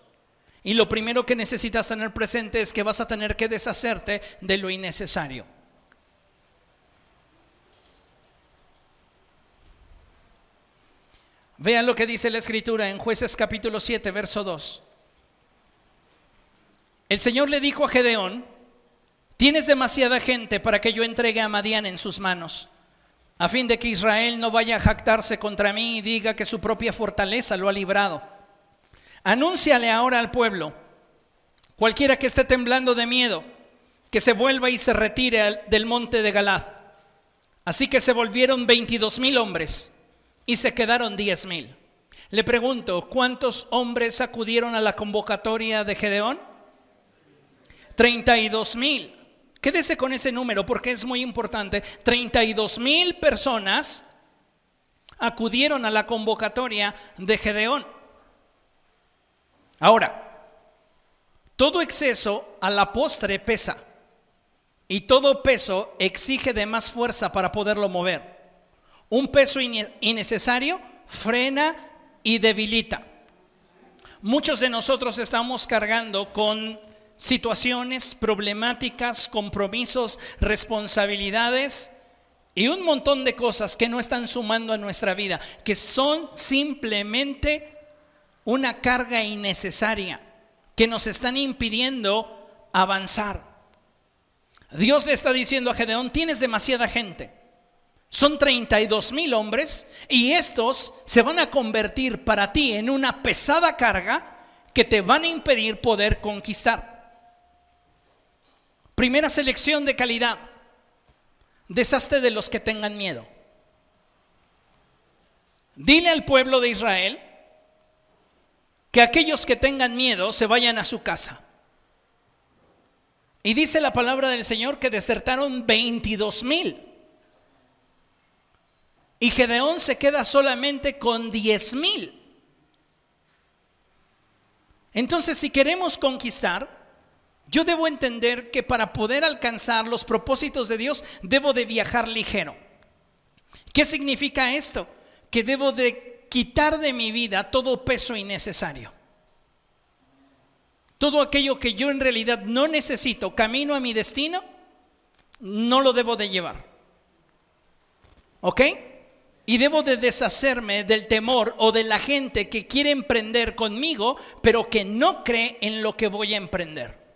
Y lo primero que necesitas tener presente es que vas a tener que deshacerte de lo innecesario. Vean lo que dice la escritura en jueces capítulo 7, verso 2. El Señor le dijo a Gedeón, tienes demasiada gente para que yo entregue a Madián en sus manos a fin de que Israel no vaya a jactarse contra mí y diga que su propia fortaleza lo ha librado. Anúnciale ahora al pueblo, cualquiera que esté temblando de miedo, que se vuelva y se retire del monte de Galad. Así que se volvieron 22 mil hombres y se quedaron 10 mil. Le pregunto, ¿cuántos hombres acudieron a la convocatoria de Gedeón? 32 mil. Quédese con ese número porque es muy importante. 32 mil personas acudieron a la convocatoria de Gedeón. Ahora, todo exceso a la postre pesa y todo peso exige de más fuerza para poderlo mover. Un peso innecesario frena y debilita. Muchos de nosotros estamos cargando con situaciones, problemáticas, compromisos, responsabilidades y un montón de cosas que no están sumando a nuestra vida, que son simplemente una carga innecesaria, que nos están impidiendo avanzar. Dios le está diciendo a Gedeón, tienes demasiada gente. Son 32 mil hombres y estos se van a convertir para ti en una pesada carga que te van a impedir poder conquistar. Primera selección de calidad. Deshazte de los que tengan miedo. Dile al pueblo de Israel que aquellos que tengan miedo se vayan a su casa. Y dice la palabra del Señor que desertaron 22 mil. Y Gedeón se queda solamente con 10 mil. Entonces, si queremos conquistar, yo debo entender que para poder alcanzar los propósitos de Dios debo de viajar ligero. ¿Qué significa esto? Que debo de quitar de mi vida todo peso innecesario. Todo aquello que yo en realidad no necesito, camino a mi destino, no lo debo de llevar. ¿Ok? Y debo de deshacerme del temor o de la gente que quiere emprender conmigo, pero que no cree en lo que voy a emprender.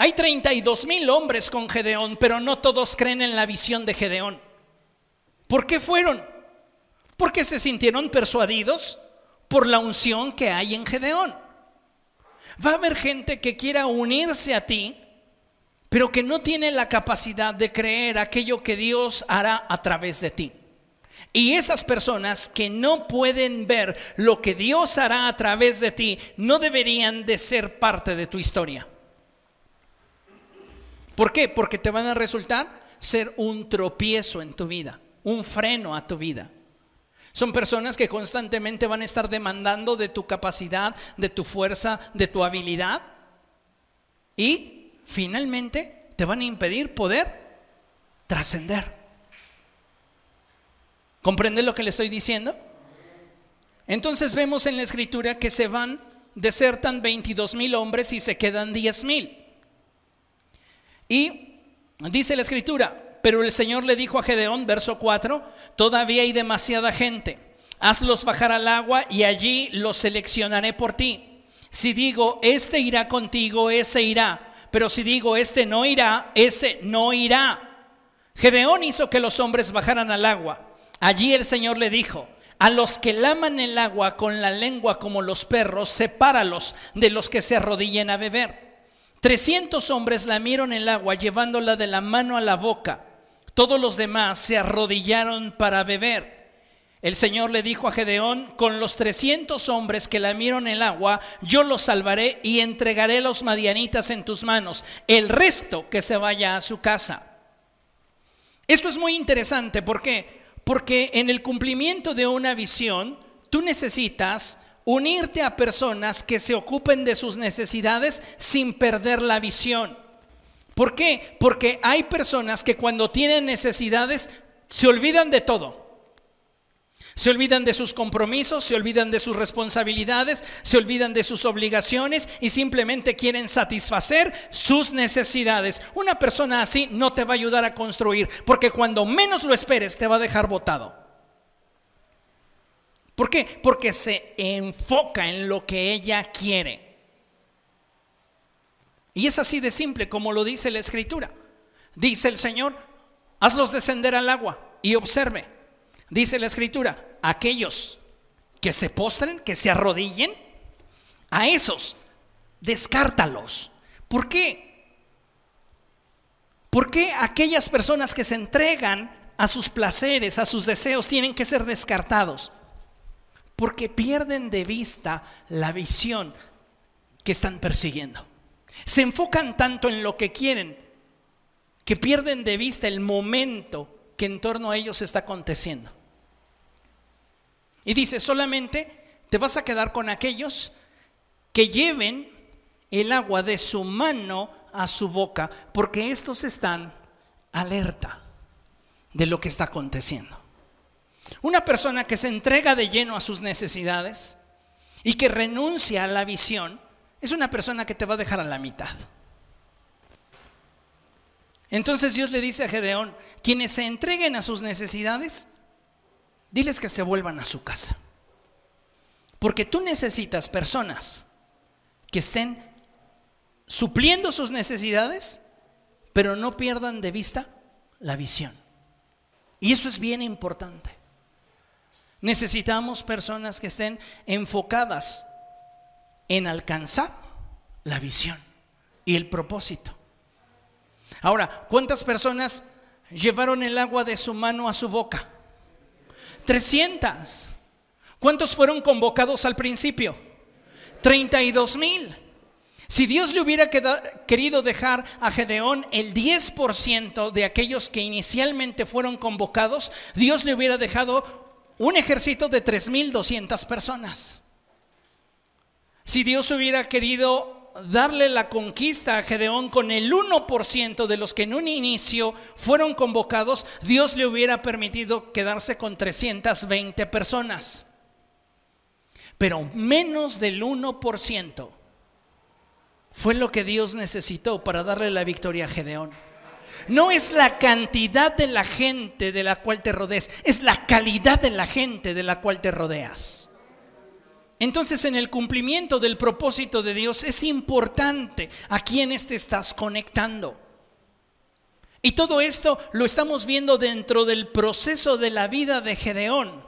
Hay 32 mil hombres con Gedeón, pero no todos creen en la visión de Gedeón. ¿Por qué fueron? Porque se sintieron persuadidos por la unción que hay en Gedeón. Va a haber gente que quiera unirse a ti, pero que no tiene la capacidad de creer aquello que Dios hará a través de ti. Y esas personas que no pueden ver lo que Dios hará a través de ti, no deberían de ser parte de tu historia. ¿Por qué? Porque te van a resultar ser un tropiezo en tu vida, un freno a tu vida. Son personas que constantemente van a estar demandando de tu capacidad, de tu fuerza, de tu habilidad. Y finalmente te van a impedir poder trascender. ¿Comprende lo que le estoy diciendo? Entonces vemos en la escritura que se van, desertan 22 mil hombres y se quedan 10 mil. Y dice la escritura, pero el Señor le dijo a Gedeón, verso 4, todavía hay demasiada gente, hazlos bajar al agua y allí los seleccionaré por ti. Si digo, este irá contigo, ese irá, pero si digo, este no irá, ese no irá. Gedeón hizo que los hombres bajaran al agua. Allí el Señor le dijo, a los que laman el agua con la lengua como los perros, sepáralos de los que se arrodillen a beber. Trescientos hombres lamieron el agua llevándola de la mano a la boca. Todos los demás se arrodillaron para beber. El Señor le dijo a Gedeón, con los trescientos hombres que lamieron el agua, yo los salvaré y entregaré los madianitas en tus manos. El resto que se vaya a su casa. Esto es muy interesante, ¿por qué? Porque en el cumplimiento de una visión, tú necesitas unirte a personas que se ocupen de sus necesidades sin perder la visión. ¿Por qué? Porque hay personas que cuando tienen necesidades se olvidan de todo. Se olvidan de sus compromisos, se olvidan de sus responsabilidades, se olvidan de sus obligaciones y simplemente quieren satisfacer sus necesidades. Una persona así no te va a ayudar a construir, porque cuando menos lo esperes te va a dejar botado. ¿Por qué? Porque se enfoca en lo que ella quiere. Y es así de simple como lo dice la escritura. Dice el Señor, hazlos descender al agua y observe. Dice la escritura, aquellos que se postren, que se arrodillen, a esos, descártalos. ¿Por qué? ¿Por qué aquellas personas que se entregan a sus placeres, a sus deseos, tienen que ser descartados? Porque pierden de vista la visión que están persiguiendo. Se enfocan tanto en lo que quieren que pierden de vista el momento que en torno a ellos está aconteciendo. Y dice, solamente te vas a quedar con aquellos que lleven el agua de su mano a su boca, porque estos están alerta de lo que está aconteciendo. Una persona que se entrega de lleno a sus necesidades y que renuncia a la visión, es una persona que te va a dejar a la mitad. Entonces Dios le dice a Gedeón, quienes se entreguen a sus necesidades, diles que se vuelvan a su casa. Porque tú necesitas personas que estén supliendo sus necesidades, pero no pierdan de vista la visión. Y eso es bien importante. Necesitamos personas que estén enfocadas en alcanzar la visión y el propósito. Ahora, ¿cuántas personas llevaron el agua de su mano a su boca? 300. ¿Cuántos fueron convocados al principio? 32 mil. Si Dios le hubiera querido dejar a Gedeón el 10% de aquellos que inicialmente fueron convocados, Dios le hubiera dejado un ejército de 3.200 personas. Si Dios hubiera querido darle la conquista a Gedeón con el 1% de los que en un inicio fueron convocados, Dios le hubiera permitido quedarse con 320 personas. Pero menos del 1% fue lo que Dios necesitó para darle la victoria a Gedeón. No es la cantidad de la gente de la cual te rodeas, es la calidad de la gente de la cual te rodeas. Entonces en el cumplimiento del propósito de Dios es importante a quiénes te estás conectando. Y todo esto lo estamos viendo dentro del proceso de la vida de Gedeón.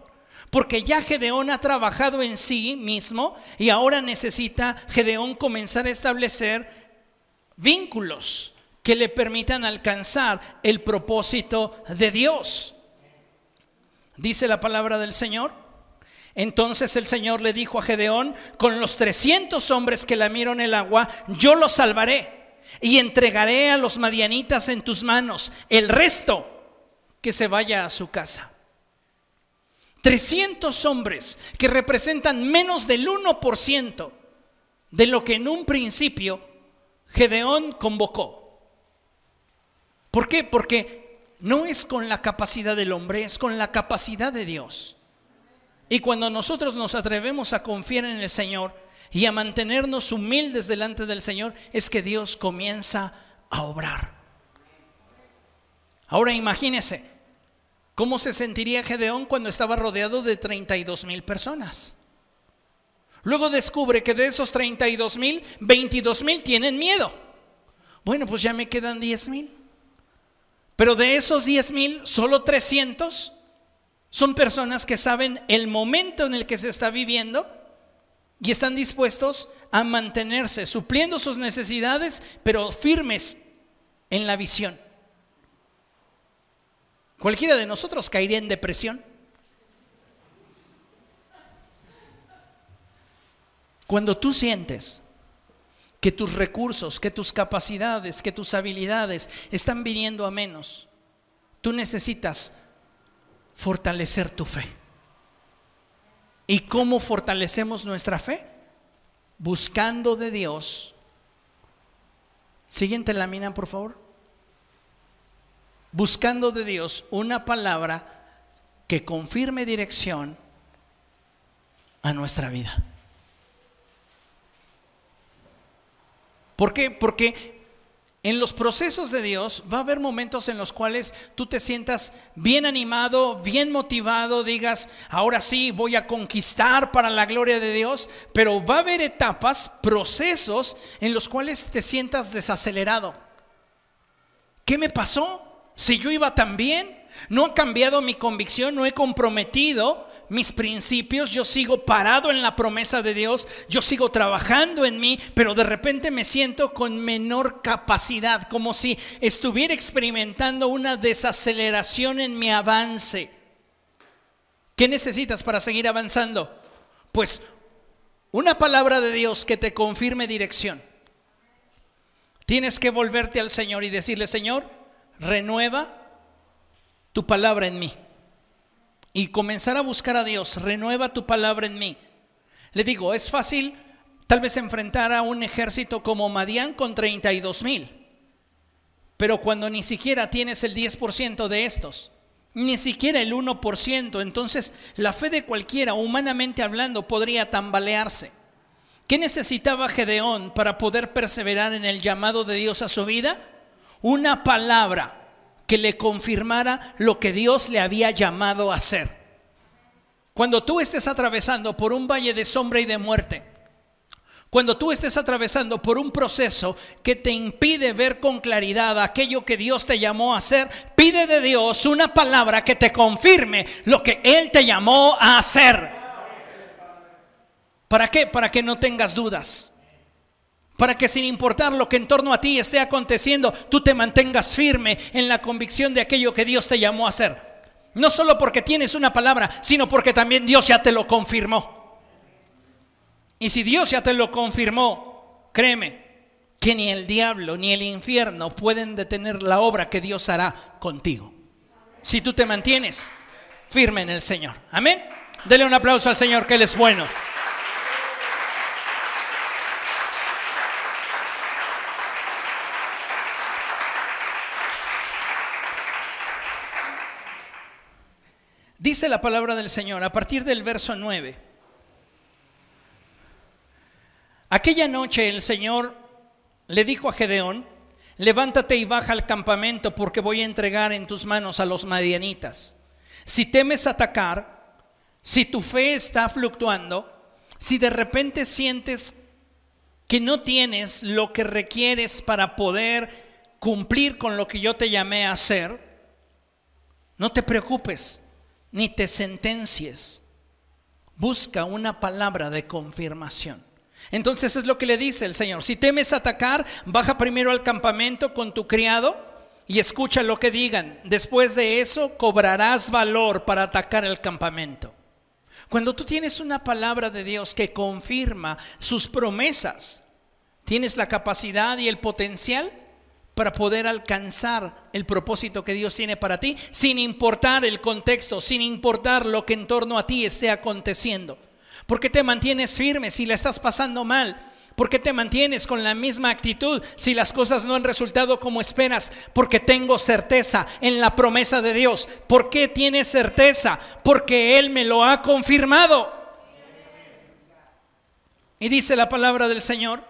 Porque ya Gedeón ha trabajado en sí mismo y ahora necesita Gedeón comenzar a establecer vínculos que le permitan alcanzar el propósito de Dios. Dice la palabra del Señor. Entonces el Señor le dijo a Gedeón, con los 300 hombres que lamieron el agua, yo los salvaré y entregaré a los madianitas en tus manos. El resto, que se vaya a su casa. 300 hombres que representan menos del 1% de lo que en un principio Gedeón convocó. ¿Por qué? Porque no es con la capacidad del hombre, es con la capacidad de Dios. Y cuando nosotros nos atrevemos a confiar en el Señor y a mantenernos humildes delante del Señor, es que Dios comienza a obrar. Ahora imagínese, ¿cómo se sentiría Gedeón cuando estaba rodeado de 32 mil personas? Luego descubre que de esos 32 mil, 22 mil tienen miedo. Bueno, pues ya me quedan 10 mil. Pero de esos 10 mil, solo 300 son personas que saben el momento en el que se está viviendo y están dispuestos a mantenerse, supliendo sus necesidades, pero firmes en la visión. Cualquiera de nosotros caería en depresión. Cuando tú sientes que tus recursos, que tus capacidades, que tus habilidades están viniendo a menos. Tú necesitas fortalecer tu fe. ¿Y cómo fortalecemos nuestra fe? Buscando de Dios. Siguiente lámina, por favor. Buscando de Dios una palabra que confirme dirección a nuestra vida. ¿Por qué? Porque en los procesos de Dios va a haber momentos en los cuales tú te sientas bien animado, bien motivado, digas, ahora sí voy a conquistar para la gloria de Dios, pero va a haber etapas, procesos en los cuales te sientas desacelerado. ¿Qué me pasó? Si yo iba tan bien, no ha cambiado mi convicción, no he comprometido mis principios, yo sigo parado en la promesa de Dios, yo sigo trabajando en mí, pero de repente me siento con menor capacidad, como si estuviera experimentando una desaceleración en mi avance. ¿Qué necesitas para seguir avanzando? Pues una palabra de Dios que te confirme dirección. Tienes que volverte al Señor y decirle, Señor, renueva tu palabra en mí y comenzar a buscar a Dios, renueva tu palabra en mí. Le digo, es fácil tal vez enfrentar a un ejército como Madián con 32 mil, pero cuando ni siquiera tienes el 10% de estos, ni siquiera el 1%, entonces la fe de cualquiera, humanamente hablando, podría tambalearse. ¿Qué necesitaba Gedeón para poder perseverar en el llamado de Dios a su vida? Una palabra que le confirmara lo que Dios le había llamado a hacer. Cuando tú estés atravesando por un valle de sombra y de muerte, cuando tú estés atravesando por un proceso que te impide ver con claridad aquello que Dios te llamó a hacer, pide de Dios una palabra que te confirme lo que Él te llamó a hacer. ¿Para qué? Para que no tengas dudas para que sin importar lo que en torno a ti esté aconteciendo, tú te mantengas firme en la convicción de aquello que Dios te llamó a hacer. No solo porque tienes una palabra, sino porque también Dios ya te lo confirmó. Y si Dios ya te lo confirmó, créeme que ni el diablo ni el infierno pueden detener la obra que Dios hará contigo. Si tú te mantienes firme en el Señor. Amén. Dele un aplauso al Señor que Él es bueno. Dice la palabra del Señor a partir del verso 9. Aquella noche el Señor le dijo a Gedeón, levántate y baja al campamento porque voy a entregar en tus manos a los madianitas. Si temes atacar, si tu fe está fluctuando, si de repente sientes que no tienes lo que requieres para poder cumplir con lo que yo te llamé a hacer, no te preocupes ni te sentencies. busca una palabra de confirmación. Entonces es lo que le dice el Señor. Si temes atacar, baja primero al campamento con tu criado y escucha lo que digan. Después de eso cobrarás valor para atacar el campamento. Cuando tú tienes una palabra de Dios que confirma sus promesas, tienes la capacidad y el potencial para poder alcanzar el propósito que Dios tiene para ti, sin importar el contexto, sin importar lo que en torno a ti esté aconteciendo. ¿Por qué te mantienes firme si la estás pasando mal? ¿Por qué te mantienes con la misma actitud si las cosas no han resultado como esperas? Porque tengo certeza en la promesa de Dios. ¿Por qué tienes certeza? Porque Él me lo ha confirmado. Y dice la palabra del Señor.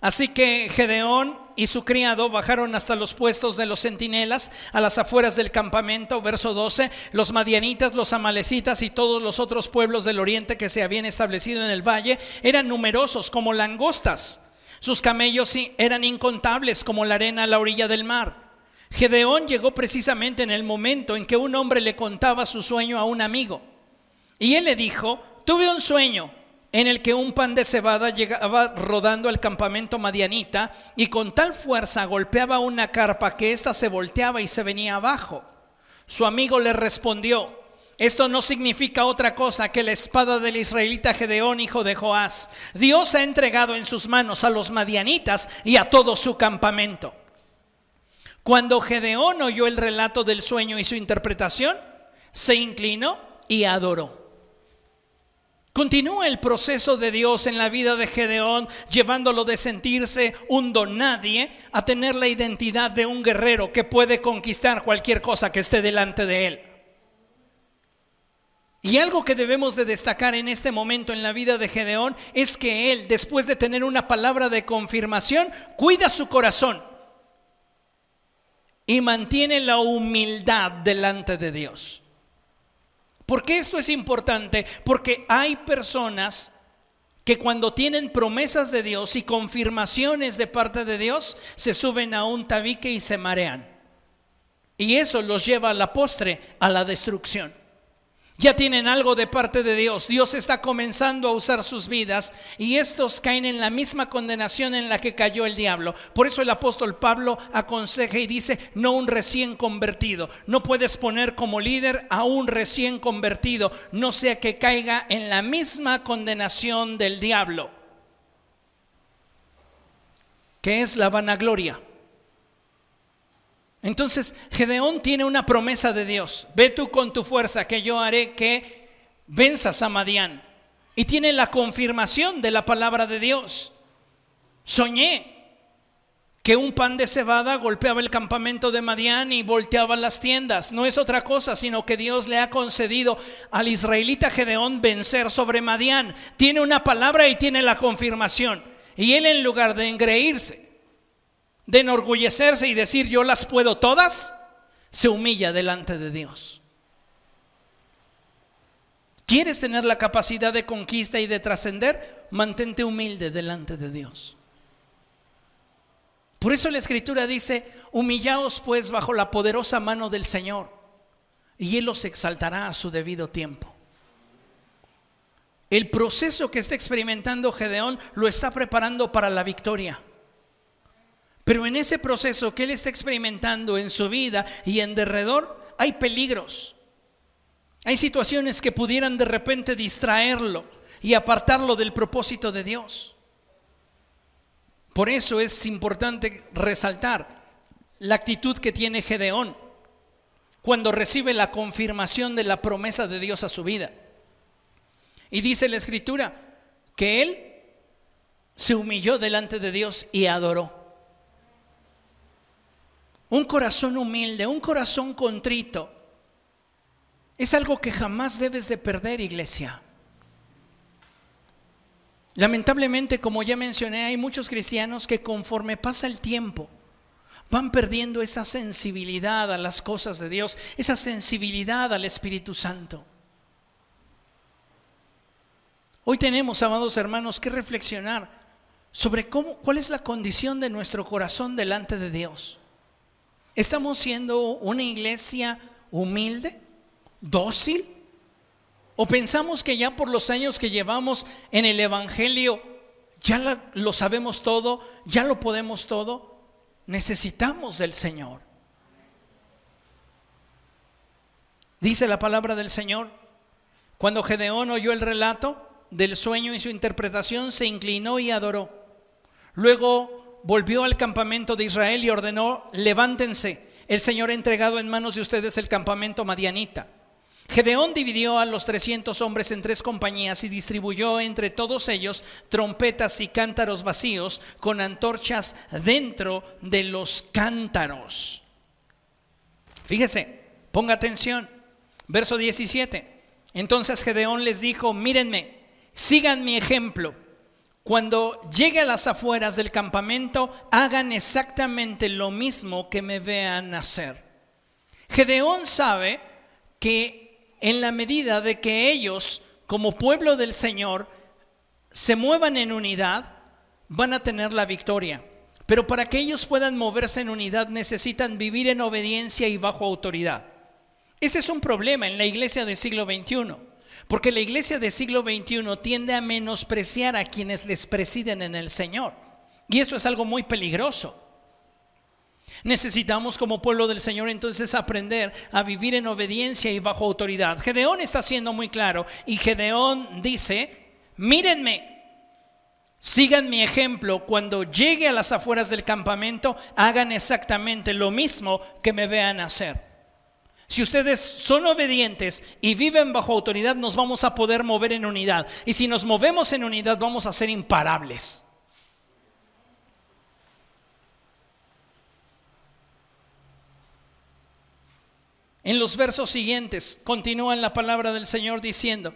Así que Gedeón y su criado bajaron hasta los puestos de los centinelas a las afueras del campamento, verso 12, los madianitas, los amalecitas y todos los otros pueblos del oriente que se habían establecido en el valle eran numerosos como langostas. Sus camellos eran incontables como la arena a la orilla del mar. Gedeón llegó precisamente en el momento en que un hombre le contaba su sueño a un amigo. Y él le dijo, tuve un sueño en el que un pan de cebada llegaba rodando al campamento madianita y con tal fuerza golpeaba una carpa que ésta se volteaba y se venía abajo. Su amigo le respondió, esto no significa otra cosa que la espada del israelita Gedeón, hijo de Joás. Dios ha entregado en sus manos a los madianitas y a todo su campamento. Cuando Gedeón oyó el relato del sueño y su interpretación, se inclinó y adoró. Continúa el proceso de Dios en la vida de Gedeón, llevándolo de sentirse un don nadie a tener la identidad de un guerrero que puede conquistar cualquier cosa que esté delante de él. Y algo que debemos de destacar en este momento en la vida de Gedeón es que él, después de tener una palabra de confirmación, cuida su corazón y mantiene la humildad delante de Dios. ¿Por qué esto es importante? Porque hay personas que cuando tienen promesas de Dios y confirmaciones de parte de Dios, se suben a un tabique y se marean. Y eso los lleva a la postre, a la destrucción. Ya tienen algo de parte de Dios. Dios está comenzando a usar sus vidas y estos caen en la misma condenación en la que cayó el diablo. Por eso el apóstol Pablo aconseja y dice, no un recién convertido. No puedes poner como líder a un recién convertido, no sea que caiga en la misma condenación del diablo, que es la vanagloria. Entonces, Gedeón tiene una promesa de Dios. Ve tú con tu fuerza que yo haré que venzas a Madián. Y tiene la confirmación de la palabra de Dios. Soñé que un pan de cebada golpeaba el campamento de Madián y volteaba las tiendas. No es otra cosa, sino que Dios le ha concedido al israelita Gedeón vencer sobre Madián. Tiene una palabra y tiene la confirmación. Y él en lugar de engreírse, de enorgullecerse y decir yo las puedo todas, se humilla delante de Dios. ¿Quieres tener la capacidad de conquista y de trascender? Mantente humilde delante de Dios. Por eso la escritura dice, humillaos pues bajo la poderosa mano del Señor y Él los exaltará a su debido tiempo. El proceso que está experimentando Gedeón lo está preparando para la victoria. Pero en ese proceso que él está experimentando en su vida y en derredor, hay peligros. Hay situaciones que pudieran de repente distraerlo y apartarlo del propósito de Dios. Por eso es importante resaltar la actitud que tiene Gedeón cuando recibe la confirmación de la promesa de Dios a su vida. Y dice la escritura que él se humilló delante de Dios y adoró. Un corazón humilde, un corazón contrito. Es algo que jamás debes de perder, iglesia. Lamentablemente, como ya mencioné, hay muchos cristianos que conforme pasa el tiempo, van perdiendo esa sensibilidad a las cosas de Dios, esa sensibilidad al Espíritu Santo. Hoy tenemos, amados hermanos, que reflexionar sobre cómo, cuál es la condición de nuestro corazón delante de Dios. ¿Estamos siendo una iglesia humilde, dócil, ¿O pensamos que ya por los años que llevamos en el Evangelio ya lo sabemos todo, ya lo podemos todo? Necesitamos del Señor. Dice la palabra del Señor, cuando Gedeón oyó el relato del sueño y su interpretación, se inclinó y adoró. Luego volvió al campamento de Israel y ordenó, levántense, el Señor ha entregado en manos de ustedes el campamento madianita. Gedeón dividió a los 300 hombres en tres compañías y distribuyó entre todos ellos trompetas y cántaros vacíos con antorchas dentro de los cántaros. Fíjese, ponga atención. Verso 17. Entonces Gedeón les dijo, mírenme, sigan mi ejemplo. Cuando llegue a las afueras del campamento, hagan exactamente lo mismo que me vean hacer. Gedeón sabe que en la medida de que ellos, como pueblo del Señor, se muevan en unidad, van a tener la victoria. Pero para que ellos puedan moverse en unidad necesitan vivir en obediencia y bajo autoridad. Ese es un problema en la iglesia del siglo XXI, porque la iglesia del siglo XXI tiende a menospreciar a quienes les presiden en el Señor. Y esto es algo muy peligroso. Necesitamos como pueblo del Señor entonces aprender a vivir en obediencia y bajo autoridad. Gedeón está siendo muy claro y Gedeón dice, mírenme, sigan mi ejemplo, cuando llegue a las afueras del campamento, hagan exactamente lo mismo que me vean hacer. Si ustedes son obedientes y viven bajo autoridad, nos vamos a poder mover en unidad. Y si nos movemos en unidad, vamos a ser imparables. En los versos siguientes continúa la palabra del Señor diciendo,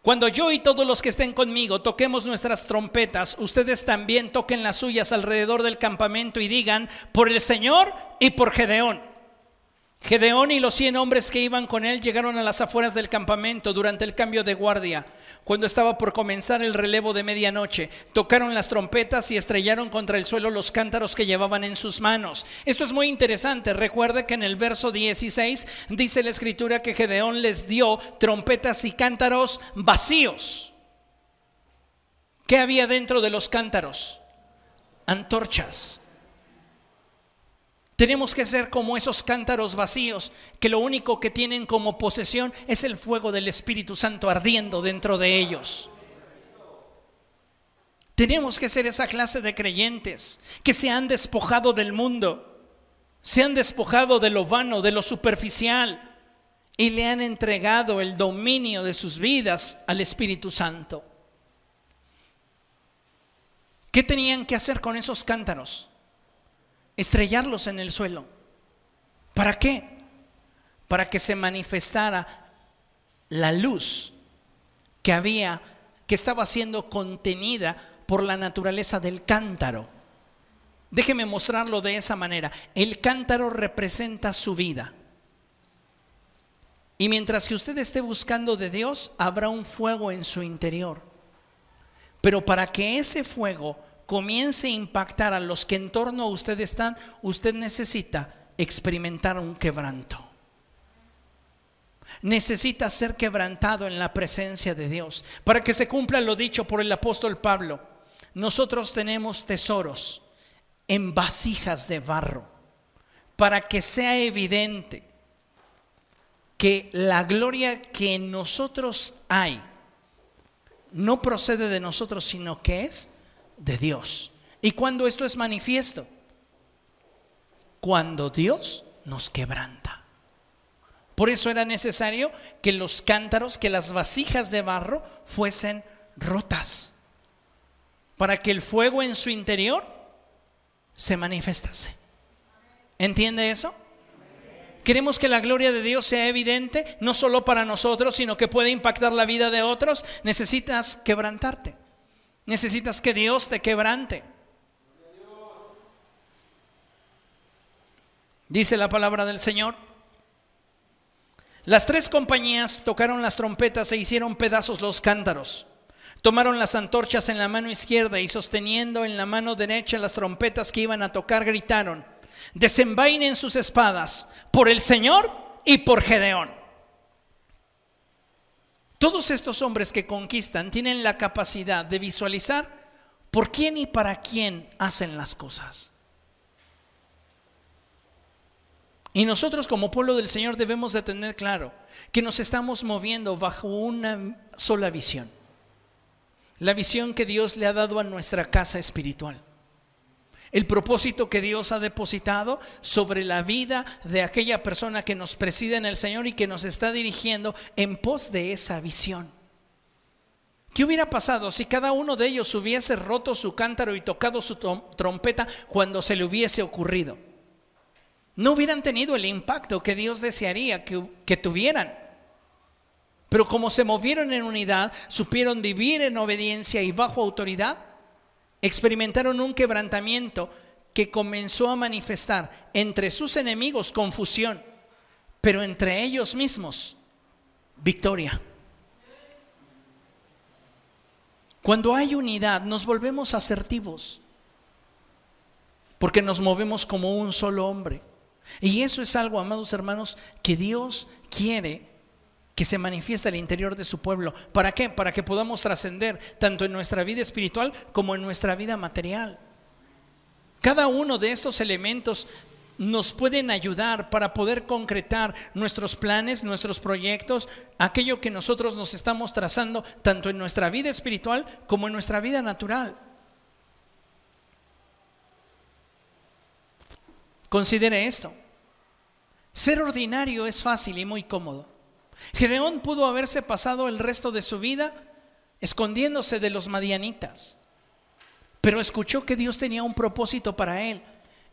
cuando yo y todos los que estén conmigo toquemos nuestras trompetas, ustedes también toquen las suyas alrededor del campamento y digan, por el Señor y por Gedeón. Gedeón y los cien hombres que iban con él llegaron a las afueras del campamento durante el cambio de guardia. Cuando estaba por comenzar el relevo de medianoche, tocaron las trompetas y estrellaron contra el suelo los cántaros que llevaban en sus manos. Esto es muy interesante. Recuerde que en el verso 16 dice la escritura que Gedeón les dio trompetas y cántaros vacíos. ¿Qué había dentro de los cántaros? Antorchas. Tenemos que ser como esos cántaros vacíos que lo único que tienen como posesión es el fuego del Espíritu Santo ardiendo dentro de ellos. Tenemos que ser esa clase de creyentes que se han despojado del mundo, se han despojado de lo vano, de lo superficial y le han entregado el dominio de sus vidas al Espíritu Santo. ¿Qué tenían que hacer con esos cántaros? Estrellarlos en el suelo. ¿Para qué? Para que se manifestara la luz que había, que estaba siendo contenida por la naturaleza del cántaro. Déjeme mostrarlo de esa manera. El cántaro representa su vida. Y mientras que usted esté buscando de Dios, habrá un fuego en su interior. Pero para que ese fuego comience a impactar a los que en torno a usted están, usted necesita experimentar un quebranto. Necesita ser quebrantado en la presencia de Dios. Para que se cumpla lo dicho por el apóstol Pablo, nosotros tenemos tesoros en vasijas de barro, para que sea evidente que la gloria que en nosotros hay no procede de nosotros, sino que es de Dios. ¿Y cuando esto es manifiesto? Cuando Dios nos quebranta. Por eso era necesario que los cántaros, que las vasijas de barro fuesen rotas, para que el fuego en su interior se manifestase. ¿Entiende eso? Queremos que la gloria de Dios sea evidente, no solo para nosotros, sino que pueda impactar la vida de otros. Necesitas quebrantarte. Necesitas que Dios te quebrante. Dice la palabra del Señor. Las tres compañías tocaron las trompetas e hicieron pedazos los cántaros. Tomaron las antorchas en la mano izquierda y sosteniendo en la mano derecha las trompetas que iban a tocar, gritaron, desenvainen sus espadas por el Señor y por Gedeón. Todos estos hombres que conquistan tienen la capacidad de visualizar por quién y para quién hacen las cosas. Y nosotros como pueblo del Señor debemos de tener claro que nos estamos moviendo bajo una sola visión. La visión que Dios le ha dado a nuestra casa espiritual. El propósito que Dios ha depositado sobre la vida de aquella persona que nos preside en el Señor y que nos está dirigiendo en pos de esa visión. ¿Qué hubiera pasado si cada uno de ellos hubiese roto su cántaro y tocado su trompeta cuando se le hubiese ocurrido? no hubieran tenido el impacto que Dios desearía que, tuvieran. Pero como se movieron en unidad, supieron vivir en obediencia y bajo autoridad, experimentaron un quebrantamiento que comenzó a manifestar entre sus enemigos confusión, pero entre ellos mismos victoria. Cuando hay unidad nos volvemos asertivos, porque nos movemos como un solo hombre. Y eso es algo, amados hermanos, que Dios quiere que se manifieste al interior de su pueblo. ¿Para qué? Para que podamos trascender tanto en nuestra vida espiritual como en nuestra vida material. Cada uno de esos elementos nos pueden ayudar para poder concretar nuestros planes, nuestros proyectos, aquello que nosotros nos estamos trazando, tanto en nuestra vida espiritual como en nuestra vida natural. Considere esto. Ser ordinario es fácil y muy cómodo. Gedeón pudo haberse pasado el resto de su vida escondiéndose de los madianitas, pero escuchó que Dios tenía un propósito para él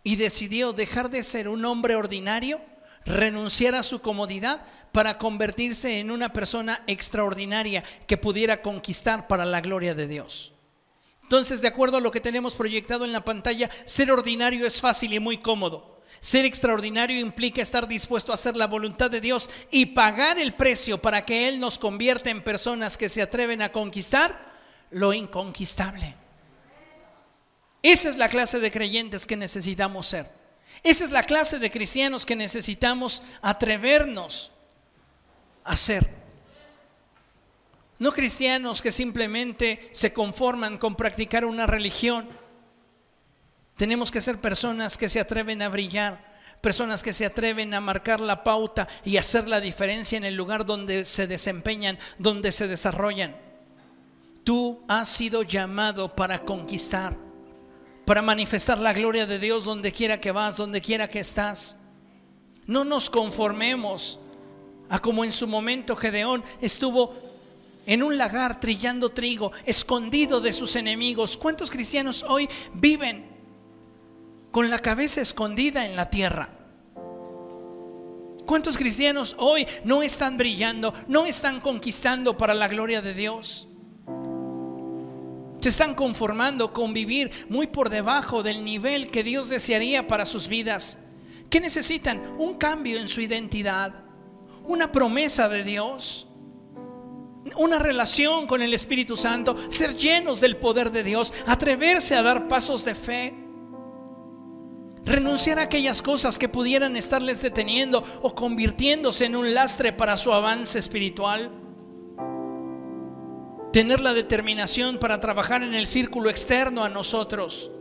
y decidió dejar de ser un hombre ordinario, renunciar a su comodidad para convertirse en una persona extraordinaria que pudiera conquistar para la gloria de Dios. Entonces, de acuerdo a lo que tenemos proyectado en la pantalla, ser ordinario es fácil y muy cómodo. Ser extraordinario implica estar dispuesto a hacer la voluntad de Dios y pagar el precio para que Él nos convierta en personas que se atreven a conquistar lo inconquistable. Esa es la clase de creyentes que necesitamos ser. Esa es la clase de cristianos que necesitamos atrevernos a ser. No cristianos que simplemente se conforman con practicar una religión tenemos que ser personas que se atreven a brillar, personas que se atreven a marcar la pauta y hacer la diferencia en el lugar donde se desempeñan, donde se desarrollan. Tú has sido llamado para conquistar, para manifestar la gloria de Dios donde quiera que vas, donde quiera que estás. No nos conformemos a como en su momento Gedeón estuvo en un lagar trillando trigo, escondido de sus enemigos. ¿Cuántos cristianos hoy viven con la cabeza escondida en la tierra. ¿Cuántos cristianos hoy no están brillando, no están conquistando para la gloria de Dios? Se están conformando con vivir muy por debajo del nivel que Dios desearía para sus vidas. ¿Qué necesitan? Un cambio en su identidad, una promesa de Dios, una relación con el Espíritu Santo, ser llenos del poder de Dios, atreverse a dar pasos de fe. Renunciar a aquellas cosas que pudieran estarles deteniendo o convirtiéndose en un lastre para su avance espiritual. Tener la determinación para trabajar en el círculo externo a nosotros.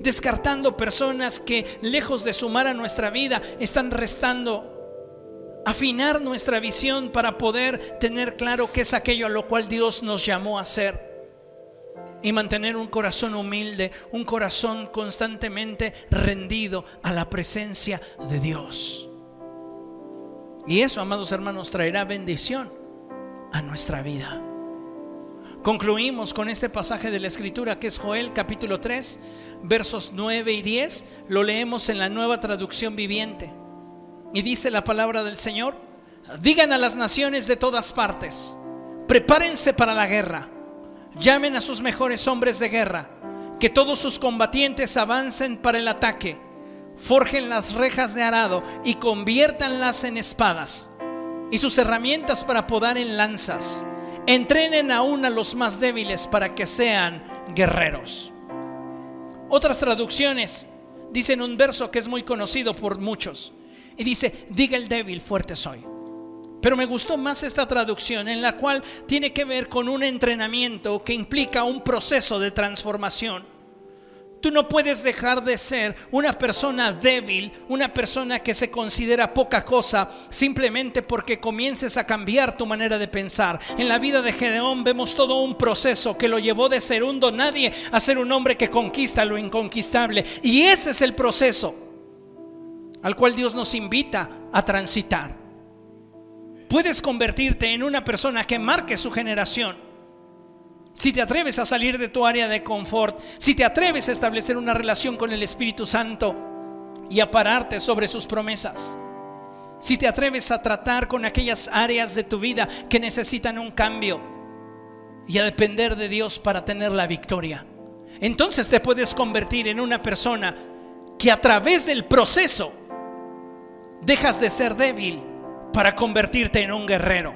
Descartando personas que lejos de sumar a nuestra vida están restando. Afinar nuestra visión para poder tener claro qué es aquello a lo cual Dios nos llamó a hacer y mantener un corazón humilde, un corazón constantemente rendido a la presencia de Dios. Y eso, amados hermanos, traerá bendición a nuestra vida. Concluimos con este pasaje de la Escritura que es Joel capítulo 3, versos 9 y 10. Lo leemos en la nueva traducción viviente. Y dice la palabra del Señor, digan a las naciones de todas partes, prepárense para la guerra Llamen a sus mejores hombres de guerra, que todos sus combatientes avancen para el ataque, forjen las rejas de arado y conviértanlas en espadas, y sus herramientas para podar en lanzas. Entrenen aún a los más débiles para que sean guerreros. Otras traducciones dicen un verso que es muy conocido por muchos, y dice, diga el débil, fuerte soy. Pero me gustó más esta traducción en la cual tiene que ver con un entrenamiento que implica un proceso de transformación. Tú no puedes dejar de ser una persona débil, una persona que se considera poca cosa, simplemente porque comiences a cambiar tu manera de pensar. En la vida de Gedeón vemos todo un proceso que lo llevó de ser un nadie a ser un hombre que conquista lo inconquistable. Y ese es el proceso al cual Dios nos invita a transitar. Puedes convertirte en una persona que marque su generación. Si te atreves a salir de tu área de confort, si te atreves a establecer una relación con el Espíritu Santo y a pararte sobre sus promesas, si te atreves a tratar con aquellas áreas de tu vida que necesitan un cambio y a depender de Dios para tener la victoria, entonces te puedes convertir en una persona que a través del proceso dejas de ser débil para convertirte en un guerrero.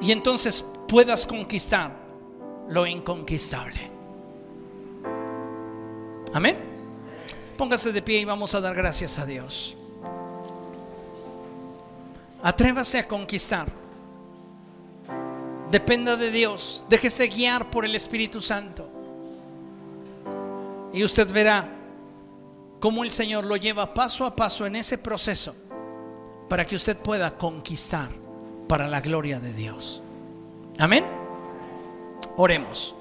Y entonces puedas conquistar lo inconquistable. Amén. Póngase de pie y vamos a dar gracias a Dios. Atrévase a conquistar. Dependa de Dios. Déjese guiar por el Espíritu Santo. Y usted verá cómo el Señor lo lleva paso a paso en ese proceso para que usted pueda conquistar para la gloria de Dios. Amén. Oremos.